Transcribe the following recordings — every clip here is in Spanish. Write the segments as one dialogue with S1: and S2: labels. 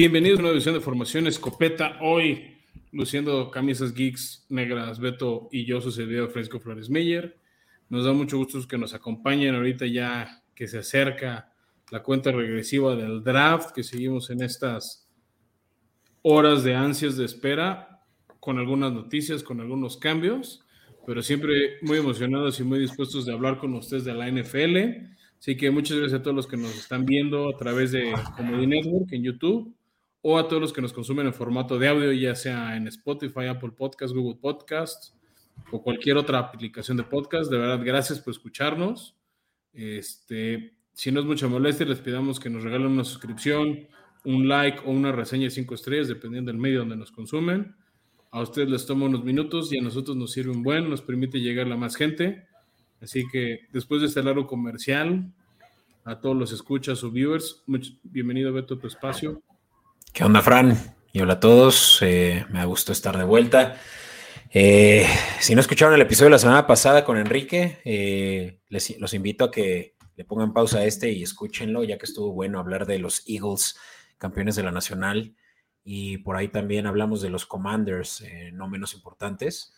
S1: Bienvenidos a una edición de Formación Escopeta. Hoy, luciendo camisas geeks negras, Beto y yo, su servidor Francisco Flores Meyer. Nos da mucho gusto que nos acompañen ahorita ya que se acerca la cuenta regresiva del draft, que seguimos en estas horas de ansias de espera, con algunas noticias, con algunos cambios, pero siempre muy emocionados y muy dispuestos de hablar con ustedes de la NFL. Así que muchas gracias a todos los que nos están viendo a través de Comedy Network en YouTube o a todos los que nos consumen en formato de audio, ya sea en Spotify, Apple Podcasts, Google Podcasts o cualquier otra aplicación de podcast. De verdad, gracias por escucharnos. Este, si no es mucha molestia, les pidamos que nos regalen una suscripción, un like o una reseña de cinco estrellas, dependiendo del medio donde nos consumen. A ustedes les toma unos minutos y a nosotros nos sirve un buen, nos permite llegar a más gente. Así que después de este largo comercial, a todos los escuchas o viewers, bienvenido Beto a tu espacio.
S2: ¿Qué onda, Fran? Y hola a todos, eh, me ha gustado estar de vuelta. Eh, si no escucharon el episodio de la semana pasada con Enrique, eh, les, los invito a que le pongan pausa a este y escúchenlo, ya que estuvo bueno hablar de los Eagles, campeones de la Nacional, y por ahí también hablamos de los Commanders, no menos importantes.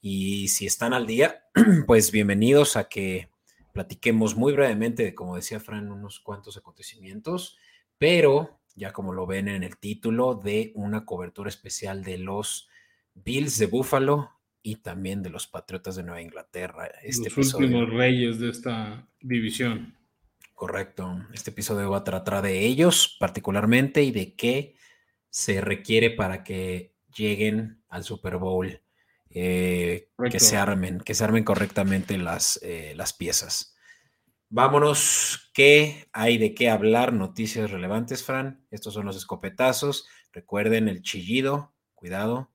S2: Y si están al día, pues bienvenidos a que platiquemos muy brevemente como decía Fran, unos cuantos acontecimientos, pero ya como lo ven en el título, de una cobertura especial de los Bills de Buffalo y también de los Patriotas de Nueva Inglaterra.
S1: Este los últimos reyes de esta división.
S2: Correcto. Este episodio va a tratar de ellos particularmente y de qué se requiere para que lleguen al Super Bowl, eh, que se armen, que se armen correctamente las, eh, las piezas. Vámonos, ¿qué hay de qué hablar? Noticias relevantes, Fran. Estos son los escopetazos. Recuerden el chillido. Cuidado.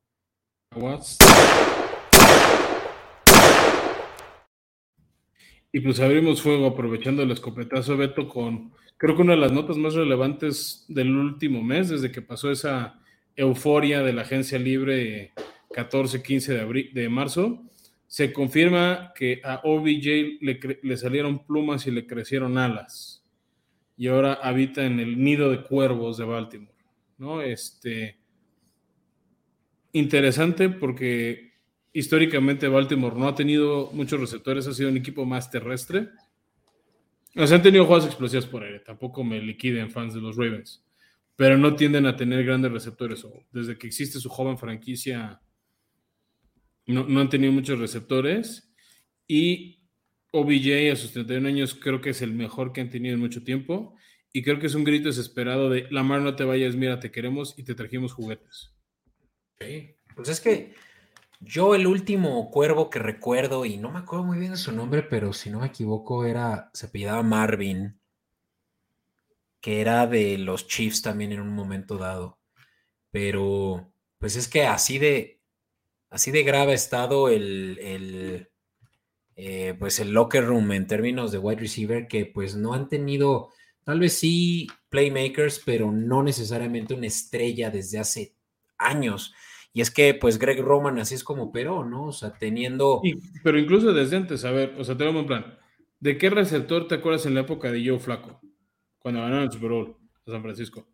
S1: Y pues abrimos fuego aprovechando el escopetazo, Beto, con creo que una de las notas más relevantes del último mes, desde que pasó esa euforia de la agencia libre 14-15 de, de marzo, se confirma que a OBJ le, salieron plumas y le crecieron alas. Y ahora habita en el nido de cuervos de Baltimore. ¿no? Este, interesante porque históricamente Baltimore no ha tenido muchos receptores, ha sido un equipo más terrestre. O sea, han tenido jugadas explosivas por aire, tampoco me liquiden fans de los Ravens, pero no tienden a tener grandes receptores. Desde que existe su joven franquicia no, han tenido muchos receptores. Y OBJ a sus 31 años creo que es el mejor que han tenido en mucho tiempo. Y creo que es un grito desesperado de Lamar, no te vayas, mira, te queremos y te trajimos juguetes.
S2: Sí, pues es que yo el último cuervo que recuerdo, y no me acuerdo muy bien de su nombre, pero si no me equivoco, era, se apellidaba Marvin, que era de los Chiefs también en un momento dado. Pero, pues es que así de, así de grave ha estado el, eh, pues el locker room en términos de wide receiver que pues no han tenido, tal vez sí playmakers, pero no necesariamente una estrella desde hace años. Y es que pues Greg Roman así es como pero, ¿no? O sea, teniendo...
S1: pero incluso desde antes, a ver, o sea, tenemos un plan. ¿De qué receptor te acuerdas en la época de Joe Flaco? Cuando ganaron el Super Bowl a San Francisco.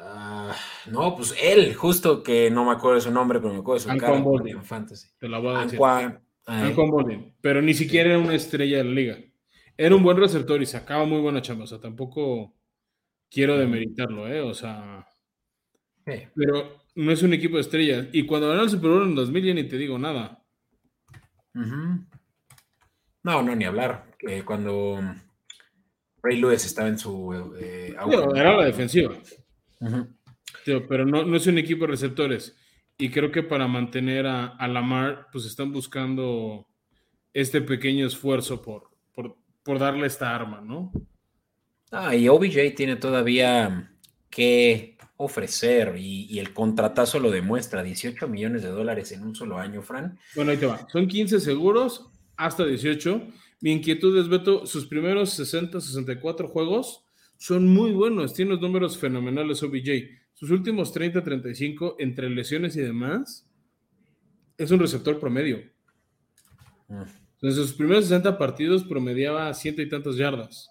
S2: Ah, no, pues él, justo que no me acuerdo de su nombre, pero me acuerdo de su cara en Fantasy.
S1: Te la voy a decir. pero ni siquiera era una estrella de la liga. Era un buen receptor y sacaba muy buena chamba. O sea, tampoco quiero demeritarlo, ¿eh? O sea. Pero no es un equipo de estrellas. Y cuando ganó el Super Bowl en 2000 ya ni te digo nada.
S2: No, no, ni hablar. cuando Ray Lewis estaba en su.
S1: Eh, era la defensiva pero no, es un equipo de receptores. Y creo que para mantener a, Lamar, pues están buscando este pequeño esfuerzo por, por, darle esta arma, ¿no?
S2: Ah, y OBJ tiene todavía que ofrecer y, el contratazo lo demuestra, 18 millones de dólares en un solo año, Fran.
S1: Bueno, ahí te va. Son 15 seguros hasta 18. Mi inquietud es, Beto, sus primeros 60, 64 juegos son muy buenos, tiene los números fenomenales OBJ. Sus últimos 30, 35, entre lesiones y demás, es un receptor promedio. Mm. En sus primeros 60 partidos promediaba ciento y tantas yardas.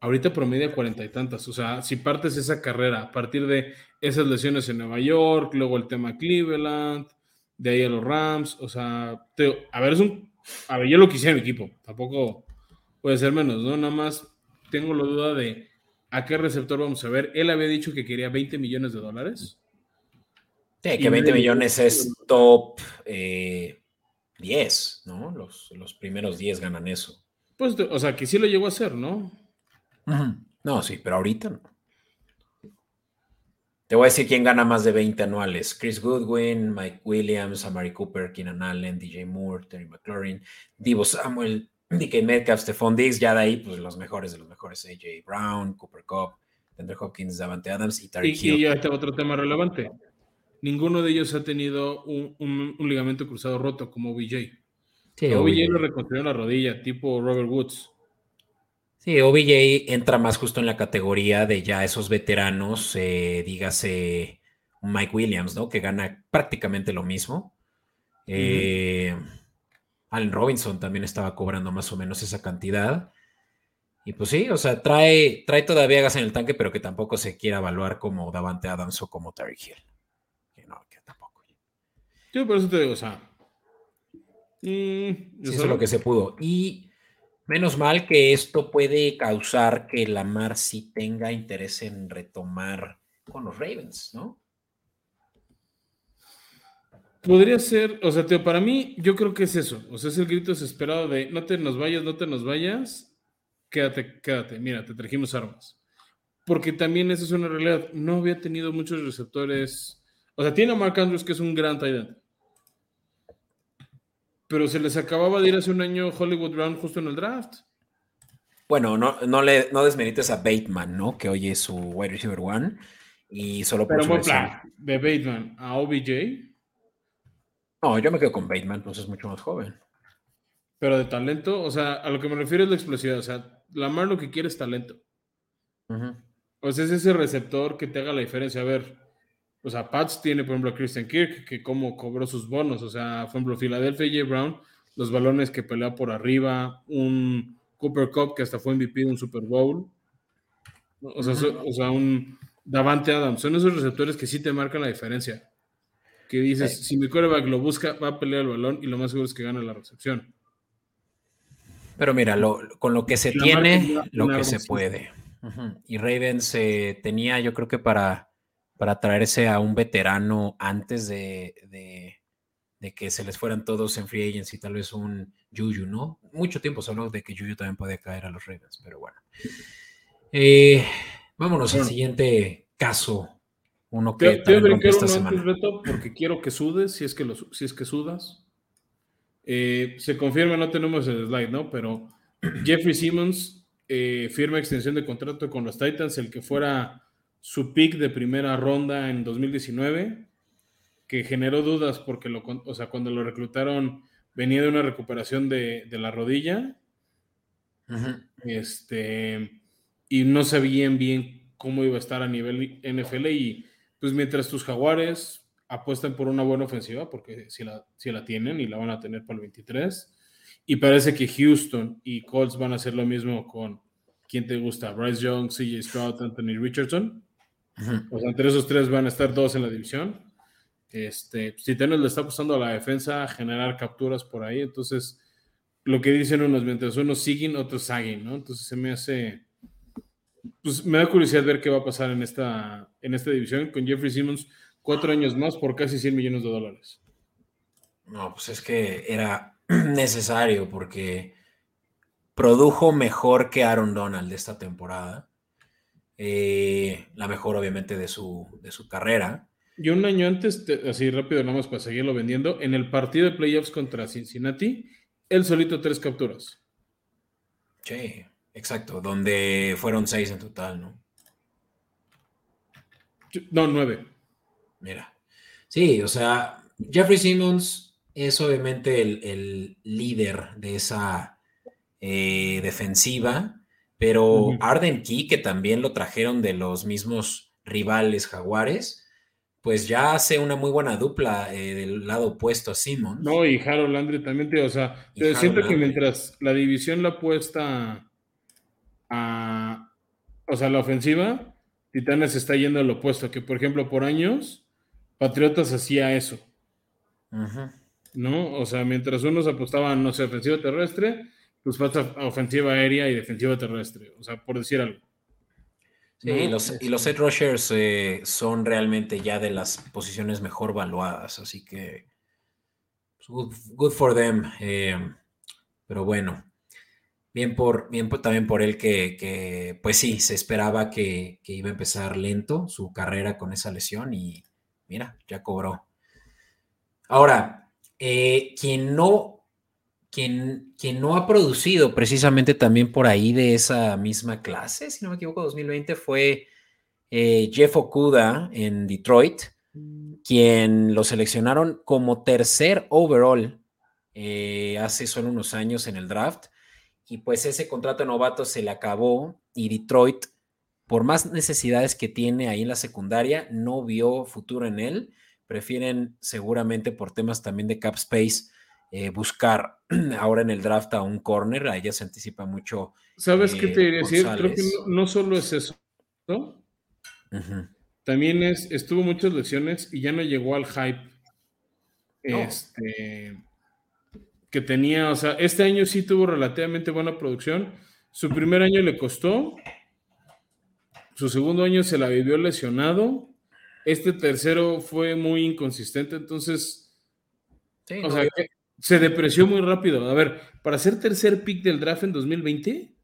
S1: ahorita promedia cuarenta y tantas. O sea, si partes esa carrera a partir de esas lesiones en Nueva York, luego el tema Cleveland, de ahí a los Rams, o sea, a ver, es un, a ver, yo lo quisiera en mi equipo, tampoco puede ser menos, ¿no? Nada más tengo la duda de a qué receptor vamos a ver. Él había dicho que quería 20 millones de dólares.
S2: Sí, que 20 millones es top eh, 10, ¿no? Los, los primeros 10 ganan eso.
S1: Pues, o sea, que sí lo llegó a hacer, ¿no?
S2: No, sí, pero ahorita no. Te voy a decir quién gana más de 20 anuales. Chris Goodwin, Mike Williams, Amari Cooper, Keenan Allen, DJ Moore, Terry McLaurin, Divo Samuel, DK Metcalf, Stephon Diggs, ya de ahí, pues los mejores de los mejores. AJ Brown, Cooper Cup, Andrew Hopkins, Davante Adams y Tariq
S1: Hill. Y ya está otro tema relevante. Ninguno de ellos ha tenido un, ligamento cruzado roto como OBJ. Sí, OBJ lo reconstruyó la rodilla, tipo Robert Woods.
S2: Sí, OBJ entra más justo en la categoría de ya esos veteranos, eh, dígase Mike Williams, ¿no? Que gana prácticamente lo mismo. Eh, Allen Robinson también estaba cobrando más o menos esa cantidad. Y pues sí, o sea, trae, trae todavía gas en el tanque, pero que tampoco se quiera evaluar como Davante Adams o como Terry Hill. Que no, que tampoco.
S1: Yo por eso te digo, o sea.
S2: Mm, eso es lo que se pudo. Y Menos mal que esto puede causar que Lamar sí tenga interés en retomar con los Ravens, ¿no?
S1: Podría ser, o sea, Teo, para mí, yo creo que es eso. O sea, es el grito desesperado de no te nos vayas, no te nos vayas, quédate, quédate, mira, te trajimos armas. Porque también esa es una realidad. No había tenido muchos receptores. O sea, tiene a Mark Andrews, que es un gran tight pero se les acababa de ir hace un año Hollywood Brown justo en el draft.
S2: Bueno, no, no, le, no desmerites a Bateman, ¿no? Que hoy es su wide receiver one. Y solo
S1: por Pero plan, de Bateman a OBJ.
S2: No, yo me quedo con Bateman, pues es mucho más joven.
S1: Pero de talento, o sea, a lo que me refiero es la explosividad. O sea, Lamar lo que quiere es talento. O sea, es ese receptor que te haga la diferencia. A ver, o sea, Pats tiene, por ejemplo, a Christian Kirk, que como cobró sus bonos. O sea, por ejemplo, Philadelphia y J. Brown, los balones que pelea por arriba, un Cooper Cup que hasta fue MVP de un Super Bowl. O sea, un Davante Adams. Son esos receptores que sí te marcan la diferencia. Que dices, si mi quarterback lo busca, va a pelear el balón y lo más seguro es que gane la recepción.
S2: Pero mira, con lo que se tiene, lo que se puede. Y Ravens eh, tenía, yo creo que para para traerse a un veterano antes de, que se les fueran todos en free agency, tal vez un Juju, ¿no? Mucho tiempo se habló de que Juju también puede caer a los Ravens, pero bueno. Eh, vámonos al siguiente caso. Uno que
S1: te, te voy esta semana. porque quiero que sudes, si es que, si es que sudas. Eh, se confirma, no tenemos el slide, ¿no? Pero Jeffrey Simmons eh, firma extensión de contrato con los Titans, el que fuera su pick de primera ronda en 2019, que generó dudas porque lo, o sea, cuando lo reclutaron venía de una recuperación de, la rodilla. Este, y no sabían bien cómo iba a estar a nivel NFL. Y pues mientras tus jaguares apuestan por una buena ofensiva, porque si la, si la tienen y la van a tener para el 23. Y parece que Houston y Colts van a hacer lo mismo con quien te gusta, Bryce Young, CJ Stroud, Anthony Richardson. O sea, entre esos tres van a estar dos en la división. Este, si le está apostando a la defensa, a generar capturas por ahí, entonces lo que dicen unos, mientras unos siguen, otros saguen, ¿no? Entonces se me hace, pues me da curiosidad ver qué va a pasar en esta, en esta división con Jeffrey Simmons, cuatro años más por casi 100 millones de dólares.
S2: No, pues es que era necesario porque produjo mejor que Aaron Donald de esta temporada. Eh, la mejor obviamente de su, de su carrera.
S1: Y un año antes, así rápido, nada más para seguirlo vendiendo, en el partido de playoffs contra Cincinnati, él solito tres capturas.
S2: Sí, exacto, donde fueron seis en total, ¿no?
S1: No, nueve.
S2: Mira. Sí, o sea, Jeffrey Simmons es obviamente el, líder de esa eh, defensiva pero Arden Key, que también lo trajeron de los mismos rivales jaguares, pues ya hace una muy buena dupla eh, del lado opuesto a Simon.
S1: No, y Harold Landry también, te, o sea, siento que mientras la división la apuesta a, o sea, la ofensiva, Titanes está yendo al opuesto, que por ejemplo, por años, Patriotas hacía eso. ¿No? O sea, mientras unos apostaban, no sé, ofensiva terrestre, pues pasa ofensiva aérea y defensiva terrestre. O sea, por decir algo.
S2: Sí, y los, y los rushers eh, son realmente ya de las posiciones mejor valuadas, así que pues, good, for them. Eh, pero bueno, bien por, bien también por él que, pues sí, se esperaba que, iba a empezar lento su carrera con esa lesión y mira, ya cobró. Ahora, eh, quien no quien, quien, no ha producido precisamente también por ahí de esa misma clase, si no me equivoco, 2020, fue eh, Jeff Okuda en Detroit, quien lo seleccionaron como tercer overall eh, hace solo unos años en el draft. Y pues ese contrato novato se le acabó y Detroit, por más necesidades que tiene ahí en la secundaria, no vio futuro en él. Prefieren seguramente por temas también de cap space eh, buscar ahora en el draft a un corner, a ella se anticipa mucho.
S1: ¿Sabes qué te diría decir? Creo que no, solo es eso, ¿no? También es, estuvo muchas lesiones y ya no llegó al hype. Este que tenía, o sea, este año sí tuvo relativamente buena producción. Su primer año le costó, su segundo año se la vivió lesionado, este tercero fue muy inconsistente, entonces, o sea, se depreció muy rápido. A ver, para ser tercer pick del draft en 2020.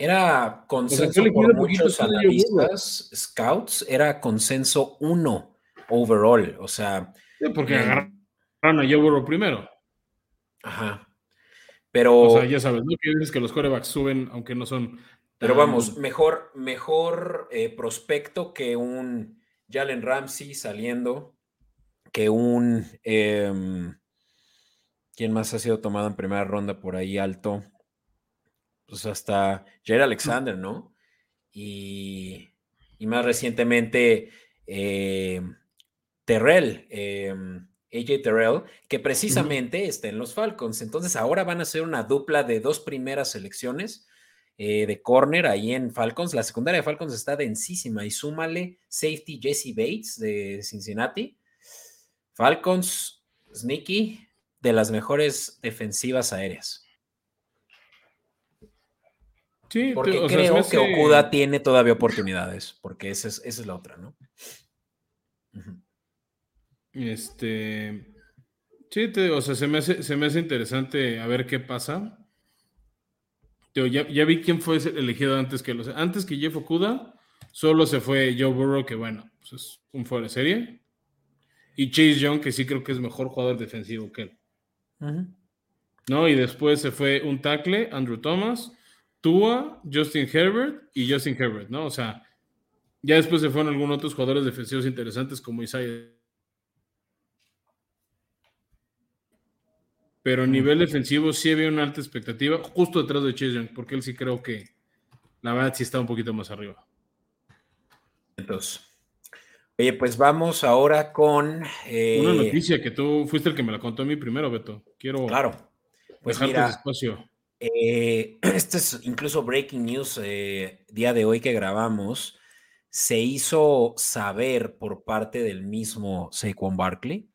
S2: Era consenso por muchos analistas, scouts, era consenso uno overall, o sea.
S1: porque eh, agarraron a Joe primero.
S2: Ajá. Pero.
S1: O sea, ya sabes, ¿no? Que dices que los corebacks suben, aunque no son.
S2: Pero vamos, mejor, mejor eh, prospecto que un Jalen Ramsey saliendo, que un. Em, ¿Quién más ha sido tomado en primera ronda por ahí alto? Pues hasta Jair Alexander, ¿no? Y, más recientemente eh, Terrell, em, AJ Terrell, que precisamente está en los Falcons. Entonces ahora van a ser una dupla de dos primeras selecciones eh, de corner ahí en Falcons. La secundaria de Falcons está densísima y súmale safety Jesse Bates de Cincinnati. Falcons, Sneaky, de las mejores defensivas aéreas. Sí, porque creo que Okuda tiene todavía oportunidades, porque esa es, esa es la otra, ¿no?
S1: Este. Sí, o sea, se me, hace, se me hace interesante a ver qué pasa. ya, ya, vi quién fue elegido antes que los. Antes que Jeff Okuda, solo se fue Joe Burrow, que bueno, pues es un fuera de serie. Y Chase Young, que sí creo que es mejor jugador defensivo que él. ¿No? Y después se fue un tackle, Andrew Thomas, Tua, Justin Herbert y Justin Herbert, ¿no? O sea, ya después se fueron algunos otros jugadores defensivos interesantes como Isaiah. Pero a nivel defensivo sí había una alta expectativa, justo detrás de Chase porque él sí creo que la verdad sí está un poquito más arriba.
S2: Entonces. Oye, pues vamos ahora con.
S1: Eh, Una noticia que tú fuiste el que me la contó a mí primero, Beto. Quiero.
S2: Claro. Pues mira, espacio. Eh, este es incluso breaking news eh, día de hoy que grabamos. Se hizo saber por parte del mismo Saquon Barkley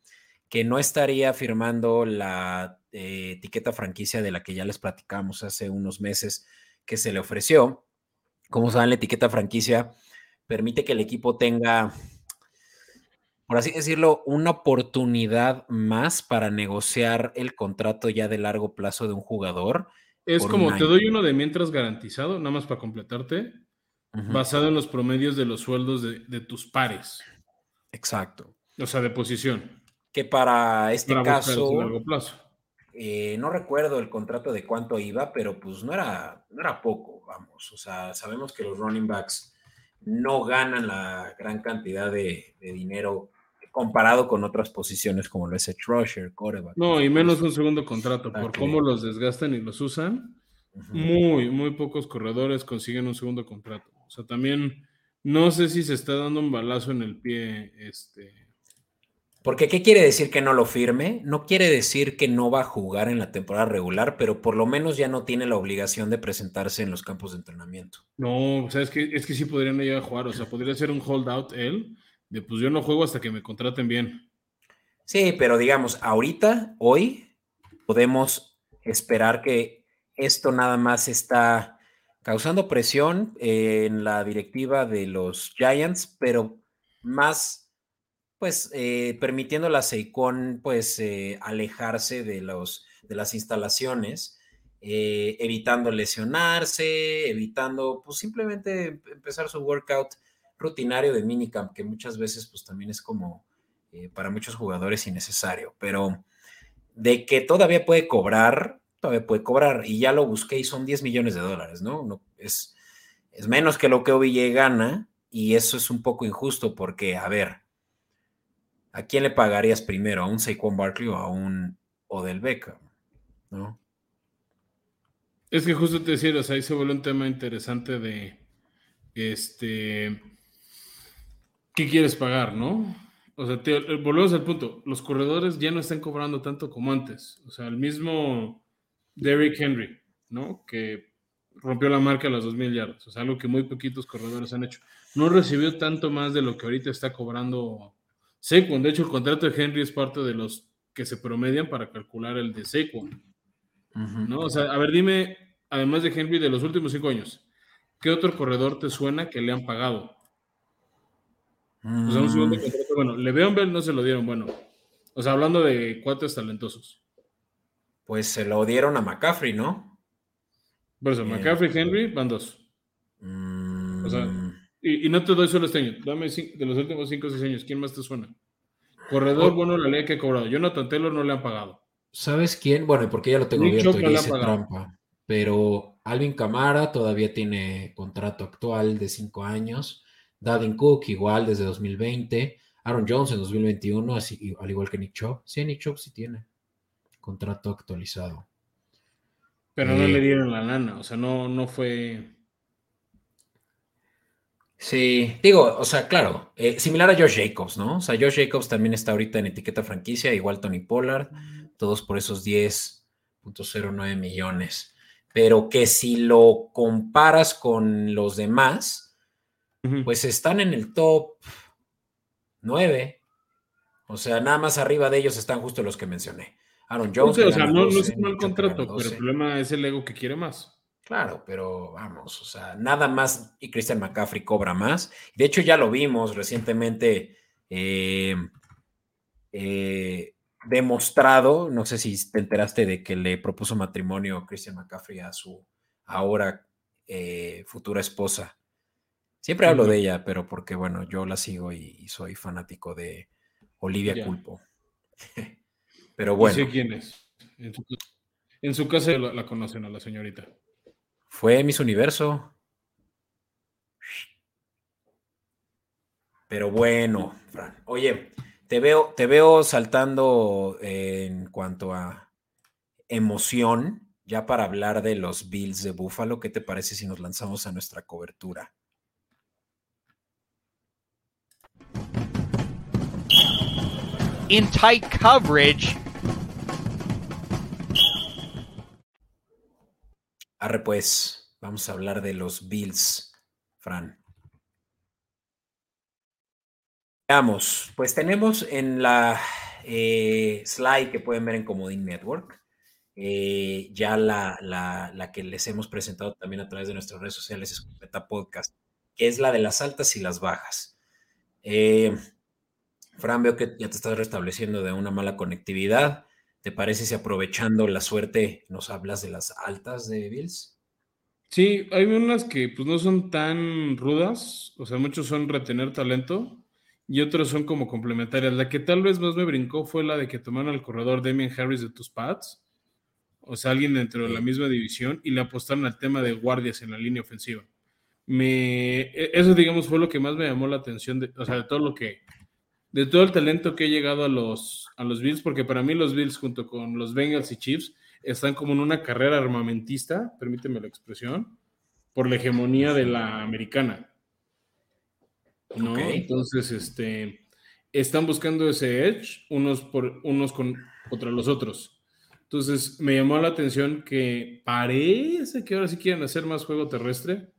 S2: que no estaría firmando la etiqueta franquicia de la que ya les platicamos hace unos meses que se le ofreció. Como saben, la etiqueta franquicia permite que el equipo tenga por así decirlo, una oportunidad más para negociar el contrato ya de largo plazo de un jugador.
S1: Es como te doy uno de mientras garantizado, nada más para completarte, basado en los promedios de los sueldos de, tus pares.
S2: Exacto.
S1: O sea, de posición.
S2: Que para este caso. Largo plazo. Eh, no recuerdo el contrato de cuánto iba, pero pues no era, no era poco, vamos. O sea, sabemos que los running backs no ganan la gran cantidad de, de dinero comparado con otras posiciones como lo es el rusher, coreback.
S1: No, y menos un segundo contrato, por cómo los desgastan y los usan. Muy, muy pocos corredores consiguen un segundo contrato. O sea, también no sé si se está dando un balazo en el pie este
S2: Porque ¿qué quiere decir que no lo firme? No quiere decir que no va a jugar en la temporada regular, pero por lo menos ya no tiene la obligación de presentarse en los campos de entrenamiento.
S1: No, o sea, es que, es que sí podrían ir a jugar, o sea, podría ser un holdout él, de pues yo no juego hasta que me contraten bien.
S2: Sí, pero digamos, ahorita, hoy, podemos esperar que esto nada más está causando presión en la directiva de los Giants, pero más pues eh, permitiendo a la Seicon pues eh, alejarse de, los, de las instalaciones, eh, evitando lesionarse, evitando pues simplemente em, empezar su workout rutinario de minicamp, que muchas veces pues también es como para muchos jugadores innecesario, pero de que todavía puede cobrar, todavía puede cobrar, y ya lo busqué y son 10 millones de dólares, ¿no? no es, es menos que lo que OBJ gana, y eso es un poco injusto porque, a ver, ¿a quién le pagarías primero? ¿A un Saquon Barkley o a un Odell Beckham? ¿No?
S1: Es que justo te decía, o sea, ahí se vuelve un tema interesante de este ¿qué quieres pagar, no? O sea, volvemos al punto, los corredores ya no están cobrando tanto como antes. O sea, el mismo Derrick Henry, ¿no? Que rompió la marca a los 2.000 yardas. O sea, algo que muy poquitos corredores han hecho. No recibió tanto más de lo que ahorita está cobrando Saquon. De hecho, el contrato de Henry es parte de los que se promedian para calcular el de Saquon. ¿No? O sea, a ver, dime, además de Henry, de los últimos cinco años, ¿qué otro corredor te suena que le han pagado? O sea, un segundo mm. contrato. Bueno, Le'Veon Bell no se lo dieron, bueno. O sea, hablando de cuates talentosos.
S2: Pues se lo dieron a McCaffrey, ¿no?
S1: Por eso, McCaffrey y Henry van dos. O sea, Y, no te doy solo este año, dame de los últimos 5 o 6 años, ¿quién más te suena? Corredor, oh. bueno, la ley que ha cobrado. Jonathan Taylor no le han pagado.
S2: ¿Sabes quién? Bueno, porque ya lo tengo abierto y hice trampa. Pero Alvin Camara todavía tiene contrato actual de 5 años. Dadin Cook igual desde 2020. Aaron Jones en 2021, así, al igual que Nick Chubb. Sí, Nick Chubb sí tiene contrato actualizado.
S1: Pero no le dieron la lana, o sea, no, no fue
S2: Sí, digo, o sea, claro, eh, similar a Josh Jacobs, ¿no? O sea, Josh Jacobs también está ahorita en etiqueta franquicia, igual Tony Pollard, todos por esos 10.09 millones. Pero que si lo comparas con los demás, pues están en el top 9. O sea, nada más arriba de ellos están justo los que mencioné. Aaron Jones.
S1: o sea, no, es un mal contrato, pero el problema es el ego que quiere más.
S2: Claro, pero vamos, o sea, nada más y Christian McCaffrey cobra más. De hecho, ya lo vimos recientemente eh, eh, demostrado, no sé si te enteraste de que le propuso matrimonio Christian McCaffrey a su ahora eh, futura esposa. Siempre hablo de ella, pero porque, bueno, yo la sigo y, soy fanático de Olivia Culpo. pero bueno.
S1: sé quién es. En su, casa la conocen a la señorita.
S2: Fue Miss Universo. Pero bueno, Fran. Oye, te veo, te veo saltando en cuanto a emoción, ya para hablar de los Bills de Buffalo. ¿Qué te parece si nos lanzamos a nuestra cobertura?
S3: In tight coverage.
S2: Arre pues, vamos a hablar de los Bills, Fran. Veamos, pues tenemos en la eh, slide que pueden ver en Comodín Network, eh, ya la, la, que les hemos presentado también a través de nuestras redes sociales, Escopeta Podcast, que es la de las altas y las bajas. Eh, Fran, veo que ya te estás restableciendo de una mala conectividad. ¿Te parece si aprovechando la suerte nos hablas de las altas de Bills?
S1: Sí, hay unas que pues no son tan rudas, o sea, muchos son retener talento y otros son como complementarias. La que tal vez más me brincó fue la de que tomaron al corredor Damien Harris de tus pads, o sea, alguien dentro de la misma división y le apostaron al tema de guardias en la línea ofensiva. Me, e, eso digamos fue lo que más me llamó la atención, de, o sea, de todo lo que de todo el talento que ha llegado a los, a los Bills, porque para mí los Bills junto con los Bengals y Chiefs están como en una carrera armamentista, permíteme la expresión, por la hegemonía de la americana. ¿no? Entonces, este, están buscando ese edge unos, por, unos con, contra los otros. Entonces me llamó la atención que parece que ahora sí quieren hacer más juego terrestre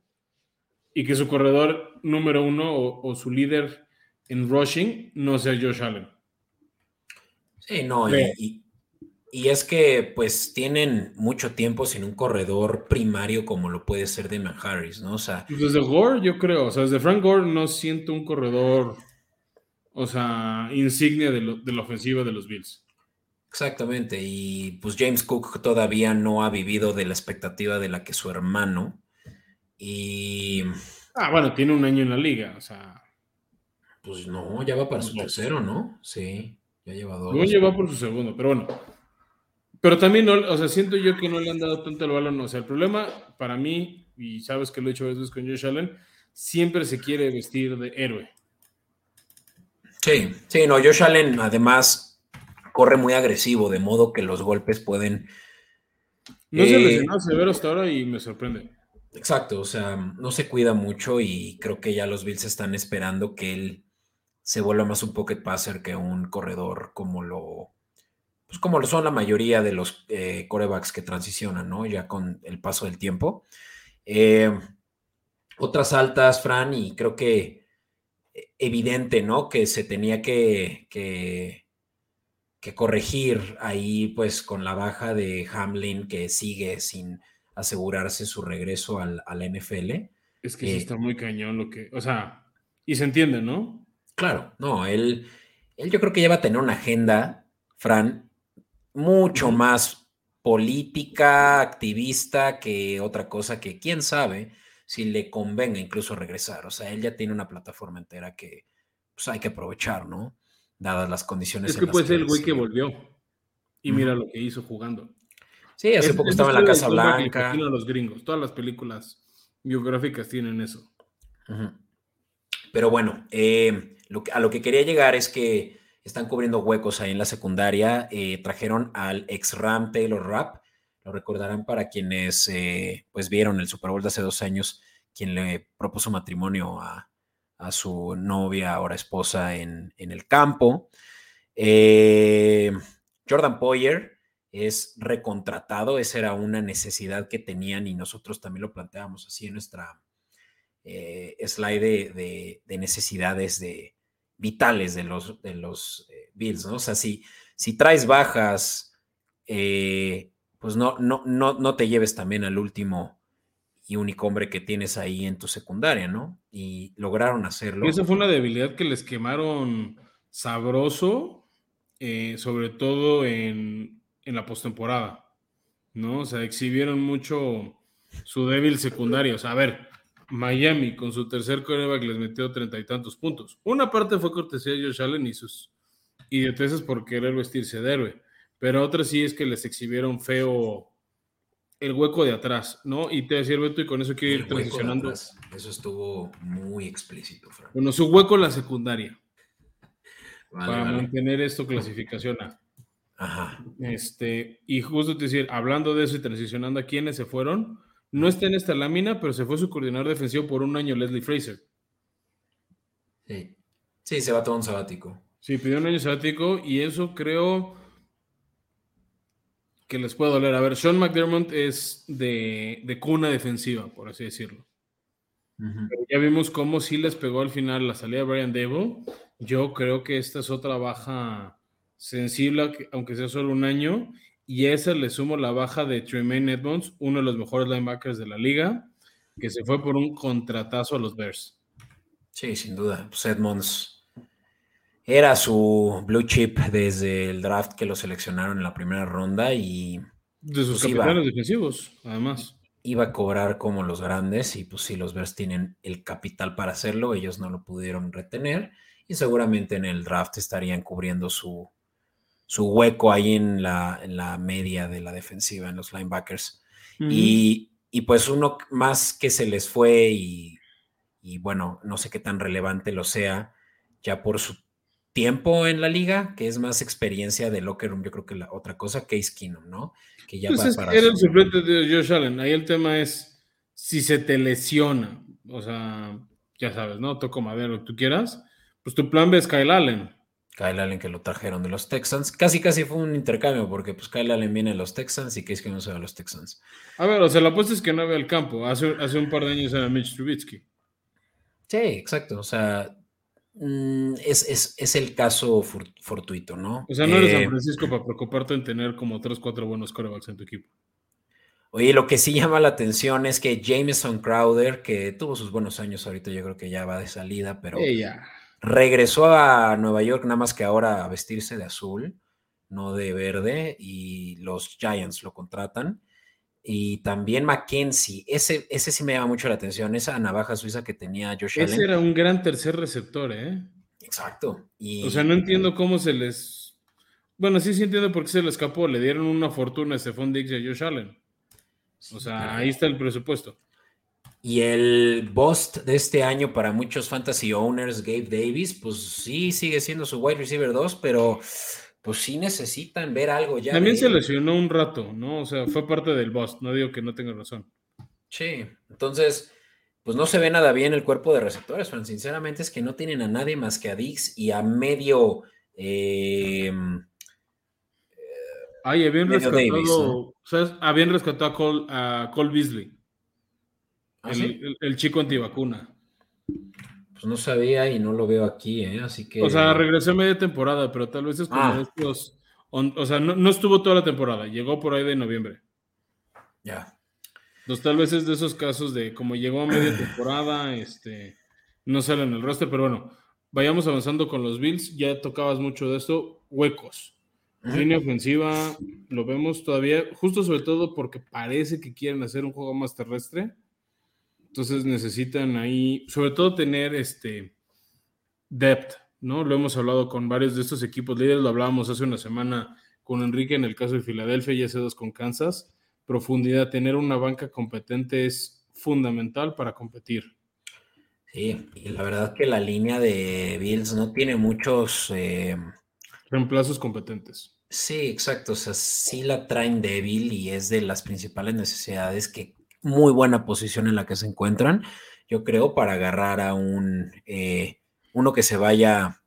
S1: y que su corredor número uno o, o su líder en rushing no sea Josh Allen.
S2: Sí, no, y, y, y, es que pues tienen mucho tiempo sin un corredor primario como lo puede ser Damon Harris, ¿no? O sea.
S1: Pues desde Gore, yo creo, o sea, desde Frank Gore no siento un corredor, o sea, insignia de, lo, de la ofensiva de los Bills.
S2: Exactamente, y pues James Cook todavía no ha vivido de la expectativa de la que su hermano. Y.
S1: Ah, bueno, tiene un año en la liga, o sea.
S2: Pues no, ya va para su tercero, ¿no? Sí, ya lleva dos.
S1: No lleva por su segundo, pero bueno. Pero también, no, o sea, siento yo que no le han dado tanto el balón. O sea, el problema para mí, y sabes que lo he hecho a veces con Josh Allen, siempre se quiere vestir de héroe.
S2: Sí, sí, no, Josh Allen además corre muy agresivo, de modo que los golpes pueden.
S1: No eh, se lesionó severo hasta ahora y me sorprende.
S2: Exacto, o sea, no se cuida mucho y creo que ya los Bills están esperando que él se vuelva más un pocket passer que un corredor como lo, pues como lo son la mayoría de los eh, corebacks que transicionan, ¿no? Ya con el paso del tiempo. Eh, otras altas, Fran, y creo que evidente, ¿no? Que se tenía que, que, que corregir ahí, pues con la baja de Hamlin, que sigue sin asegurarse su regreso al, a la NFL.
S1: Es que sí está muy cañón lo que, o sea, y se entiende, ¿no?
S2: Claro, no, él, él yo creo que ya va a tener una agenda, Fran, mucho más política, activista que otra cosa que quién sabe si le convenga incluso regresar. O sea, él ya tiene una plataforma entera que pues, hay que aprovechar, ¿no? Dadas las condiciones.
S1: Es que puede ser el güey que volvió. Y mira lo que hizo jugando.
S2: Sí, hace es, poco estaba en la Casa Blanca.
S1: Los gringos. Todas las películas biográficas tienen eso.
S2: Uh -huh. Pero bueno, eh, a lo que quería llegar es que están cubriendo huecos ahí en la secundaria. Eh, trajeron al ex Ram Taylor Rapp. Lo recordarán para quienes eh, pues vieron el Super Bowl de hace dos años, quien le propuso matrimonio a, a su novia, ahora esposa, en, en el campo. Eh, Jordan Poyer es recontratado, esa era una necesidad que tenían y nosotros también lo planteábamos así en nuestra slide de, de, de, necesidades de, vitales de los, de los eh, Bills, ¿no? O sea, si, si traes bajas, eh, pues no, no, no, no te lleves también al último y único hombre que tienes ahí en tu secundaria, ¿no? Y lograron hacerlo.
S1: Y esa fue una debilidad que les quemaron sabroso, eh, sobre todo en, en la postemporada, ¿no? O sea, exhibieron mucho su débil secundaria. O sea, a ver, Miami con su tercer coreback les metió treinta y tantos puntos. Una parte fue cortesía de Josh Allen y sus idioteces por querer vestirse de héroe, pero otra sí es que les exhibieron feo el hueco de atrás, ¿no? Y te decía Beto, y con eso quiero ir transicionando.
S2: Eso estuvo muy explícito, Frank.
S1: Bueno, su hueco en la secundaria. Vale, para vale. mantener esto clasificación A.
S2: Ajá.
S1: Este, y justo te decir, hablando de eso y transicionando a quienes se fueron, no está en esta lámina, pero se fue su coordinador defensivo por un año, Leslie Fraser.
S2: Sí, sí se va todo un sabático.
S1: Sí, pidió un año sabático y eso creo que les puede doler. A ver, Sean McDermott es de, de cuna defensiva, por así decirlo. Uh -huh. Pero ya vimos cómo sí les pegó al final la salida de Brian Dable. Yo creo que esta es otra baja sensible, aunque sea solo un año. Y a esa le sumo la baja de Tremaine Edmonds, uno de los mejores linebackers de la liga, que se fue por un contratazo a los Bears.
S2: Sí, sin duda. Pues Edmonds era su blue chip desde el draft que lo seleccionaron en la primera ronda y.
S1: De sus pues capitanes iba, defensivos, además.
S2: Iba a cobrar como los grandes, y pues sí, los Bears tienen el capital para hacerlo, ellos no lo pudieron retener, y seguramente en el draft estarían cubriendo su, su hueco ahí en la, en la, media de la defensiva, en los linebackers. Y, y, pues uno más que se les fue y, y, bueno, no sé qué tan relevante lo sea, ya por su tiempo en la liga, que es más experiencia de locker room, yo creo que la otra cosa, Case Keenum, ¿no? Que
S1: ya pues va es para era el suplente de Josh Allen. Ahí el tema es si se te lesiona, o sea, ya sabes, ¿no? Toco madera, lo que tú quieras, pues tu plan B es Kyle Allen.
S2: Kyle Allen que lo trajeron de los Texans. Casi, casi fue un intercambio porque pues Kyle Allen viene de los Texans y Case que no se va a los Texans.
S1: A ver, o sea, la apuesta es que no ve el campo. Hace, hace un par de años era Mitch Trubisky.
S2: Sí, exacto. O sea, mm, es, es, el caso fortuito, ¿no?
S1: O sea, no eres San eh, Francisco para preocuparte en tener como 3, 4 buenos corebacks en tu equipo.
S2: Oye, lo que sí llama la atención es que Jameson Crowder, que tuvo sus buenos años ahorita, yo creo que ya va de salida, pero regresó a Nueva York nada más que ahora a vestirse de azul, no de verde, y los Giants lo contratan. Y también Mackenzie, ese, ese sí me llama mucho la atención, esa navaja suiza que tenía Josh
S1: Ese era un gran tercer receptor, ¿eh?
S2: Exacto.
S1: O sea, no entiendo cómo se les... Bueno, sí, sí entiendo por qué se le escapó. Le dieron una fortuna a Stephon Diggs y a Josh Allen. O sea, ahí está el presupuesto.
S2: Y el bust de este año para muchos fantasy owners, Gabe Davis, pues sí sigue siendo su wide receiver 2, pero pues sí necesitan ver algo ya.
S1: También se lesionó un rato, ¿no? O sea, fue parte del bust, no digo que no tenga razón.
S2: Sí, entonces, pues no se ve nada bien el cuerpo de receptores, pero sinceramente es que no tienen a nadie más que a Dix y a medio... Eh,
S1: Ay, habían rescatado, Habían rescatado a Cole, a Cole Beasley. ¿Ah, el, chico antivacuna.
S2: Pues no sabía y no lo veo aquí, ¿eh? Así que.
S1: O sea, regresó media temporada, pero tal vez es como ah. estos. o sea, no, estuvo toda la temporada, llegó por ahí de noviembre.
S2: Ya.
S1: Entonces, tal vez es de esos casos de como llegó a media temporada, este, no sale en el roster, pero bueno, vayamos avanzando con los Bills. Ya tocabas mucho de esto, huecos. Línea ofensiva, lo vemos todavía, justo sobre todo porque parece que quieren hacer un juego más terrestre. Entonces necesitan ahí, sobre todo tener este depth, ¿no? Lo hemos hablado con varios de estos equipos líderes, lo hablábamos hace una semana con Enrique en el caso de Filadelfia y hace dos con Kansas. Profundidad, tener una banca competente es fundamental para competir.
S2: Sí, y la verdad que la línea de Bills no tiene muchos eh,
S1: reemplazos competentes.
S2: Sí, exacto. O sea, sí la traen débil y es de las principales necesidades que muy buena posición en la que se encuentran, yo creo, para agarrar a un eh, uno que se vaya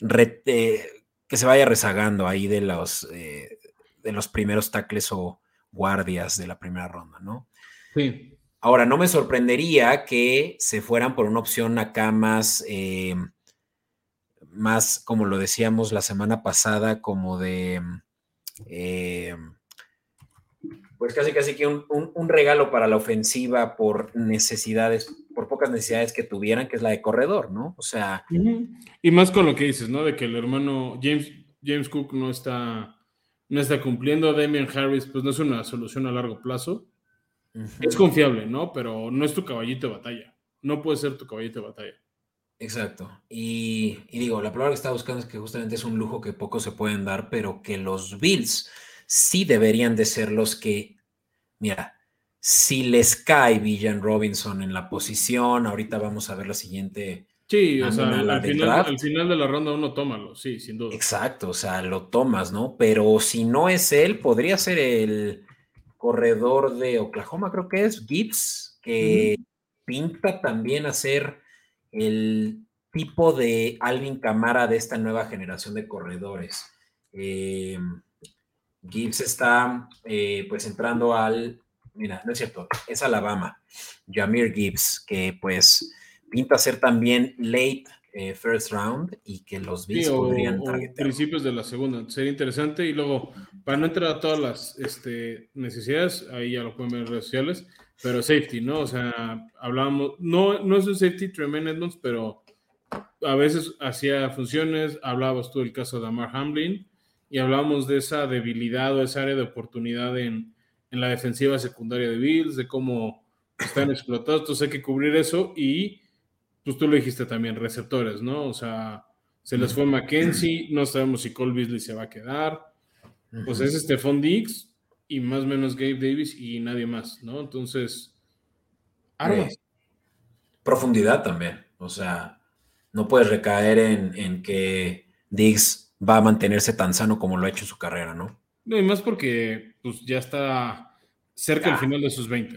S2: eh, que se vaya rezagando ahí de los eh, de los primeros tackles o guardias de la primera ronda, ¿no?
S1: Sí.
S2: Ahora, no me sorprendería que se fueran por una opción acá más más, como lo decíamos la semana pasada, como de, pues casi casi que un, regalo para la ofensiva por necesidades, por pocas necesidades que tuvieran, que es la de corredor, ¿no? O sea...
S1: Y más con lo que dices, ¿no? De que el hermano James, James Cook no está, no está cumpliendo, Damian Harris, pues no es una solución a largo plazo. Es confiable, ¿no? Pero no es tu caballito de batalla. No puede ser tu caballito de batalla.
S2: Exacto. Y, digo, la palabra que estaba buscando es que justamente es un lujo que pocos se pueden dar, pero que los Bills sí deberían de ser los que, mira, si les cae Villan Robinson en la posición, ahorita vamos a ver la siguiente.
S1: Sí, o sea, al final, final, de la ronda uno tómalo, sí, sin duda.
S2: Exacto, o sea, lo tomas, ¿no? Pero si no es él, podría ser el corredor de Oklahoma, creo que es, Gibbs, que pinta también a ser el tipo de Alvin Camara de esta nueva generación de corredores. Eh, Gibbs está eh, pues entrando al, mira, no es cierto, es Alabama, Jamir Gibbs, que pues pinta ser también late eh, first round y que los Bills podrían
S1: principios de la segunda, sería interesante y luego, para no entrar a todas las este, necesidades, ahí ya lo pueden ver en redes sociales, pero safety, ¿no? O sea, hablábamos, no, no es un safety tremendo, pero a veces hacía funciones, hablabas tú del caso de Amar Hamlin, y hablábamos de esa debilidad o esa área de oportunidad en, en la defensiva secundaria de Bills, de cómo están explotados, entonces hay que cubrir eso y pues tú lo dijiste también, receptores, ¿no? O sea, se les fue Mackenzie, no sabemos si Cole Beasley se va a quedar, pues es Stephon Diggs, y más o menos Gabe Davis y nadie más, ¿no? Entonces,
S2: armas. profundidad también, o sea, no puedes recaer en, que Diggs va a mantenerse tan sano como lo ha hecho en su carrera, ¿no?
S1: No, y más porque pues, ya está cerca del final de sus 20.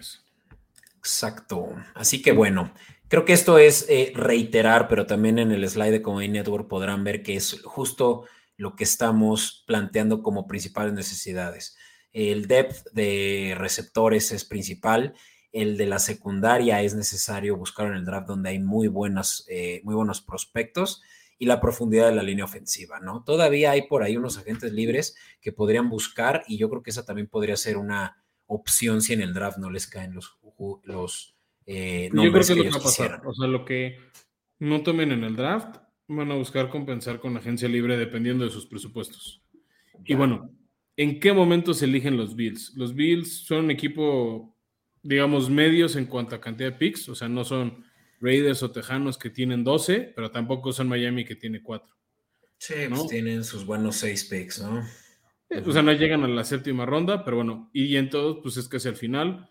S2: Exacto. Así que bueno, creo que esto es eh, reiterar, pero también en el slide de Comedy Network podrán ver que es justo lo que estamos planteando como principales necesidades. El depth de receptores es principal, el de la secundaria es necesario buscar en el draft donde hay muy, buenas, eh, muy buenos prospectos y la profundidad de la línea ofensiva, ¿no? Todavía hay por ahí unos agentes libres que podrían buscar y yo creo que esa también podría ser una opción si en el draft no les caen los, los eh, yo creo que,
S1: lo que va a pasar. O sea, lo que no tomen en el draft van a buscar compensar con agencia libre dependiendo de sus presupuestos. Y bueno, ¿en qué momento se eligen los Bills? Los Bills son un equipo, digamos, medios en cuanto a cantidad de picks, o sea, no son Raiders o Tejanos que tienen 12, pero tampoco son Miami que tiene 4.
S2: Sí, pues tienen sus buenos 6 picks, ¿no?
S1: Eh, o sea, no llegan a la séptima ronda, pero bueno, y en todos, pues es casi al final,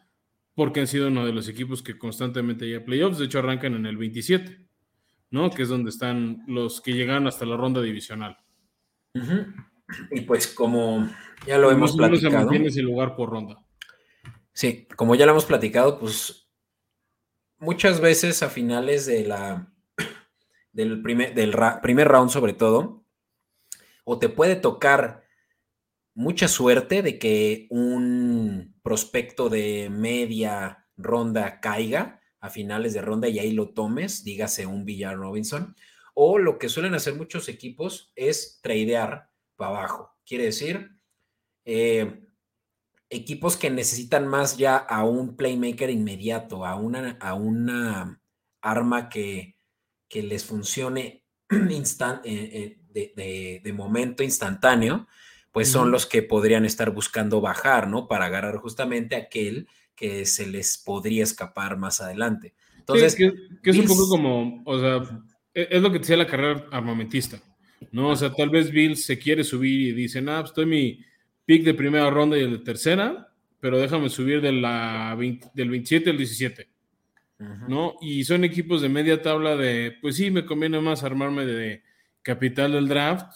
S1: porque han sido uno de los equipos que constantemente llega a playoffs, de hecho arrancan en el 27, ¿no? Que es donde están los que llegan hasta la ronda divisional.
S2: Y pues como ya lo hemos platicado.
S1: Se ese lugar por ronda.
S2: Sí, como ya lo hemos platicado, pues muchas veces a finales de la, del, primer, del primer round sobre todo, o te puede tocar mucha suerte de que un prospecto de media ronda caiga a finales de ronda y ahí lo tomes, dígase un Villar Robinson, o lo que suelen hacer muchos equipos es tradear para abajo. Quiere decir, eh, equipos que necesitan más ya a un playmaker inmediato, a una, a una arma que, que les funcione instant, eh, eh, de, momento instantáneo, pues son los que podrían estar buscando bajar, ¿no? Para agarrar justamente aquel que se les podría escapar más adelante. Entonces,
S1: que, es un poco como, o sea, e, es lo que decía la carrera armamentista, ¿no? O sea, tal vez Bill se quiere subir y dice, ah, estoy mi pick de primera ronda y el de tercera, pero déjame subir de la del 27 al 17. ¿No? Y son equipos de media tabla de, pues sí, me conviene más armarme de capital del draft,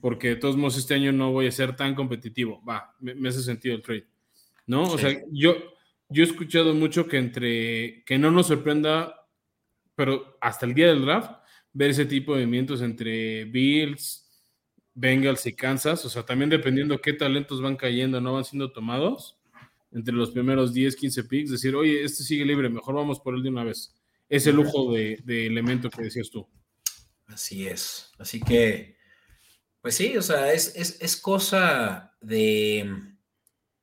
S1: porque de todos modos este año no voy a ser tan competitivo. Va, me, hace sentido el trade. ¿No? O sea, yo, yo he escuchado mucho que entre, que no nos sorprenda, pero hasta el día del draft, ver ese tipo de movimientos entre Bills, Bengals y Kansas, o sea, también dependiendo qué talentos van cayendo, no van siendo tomados entre los primeros 10, 15 picks, decir, oye, este sigue libre, mejor vamos por él de una vez. Ese lujo de, elemento que decías tú.
S2: Así es. Así que, pues sí, o sea, es, cosa de,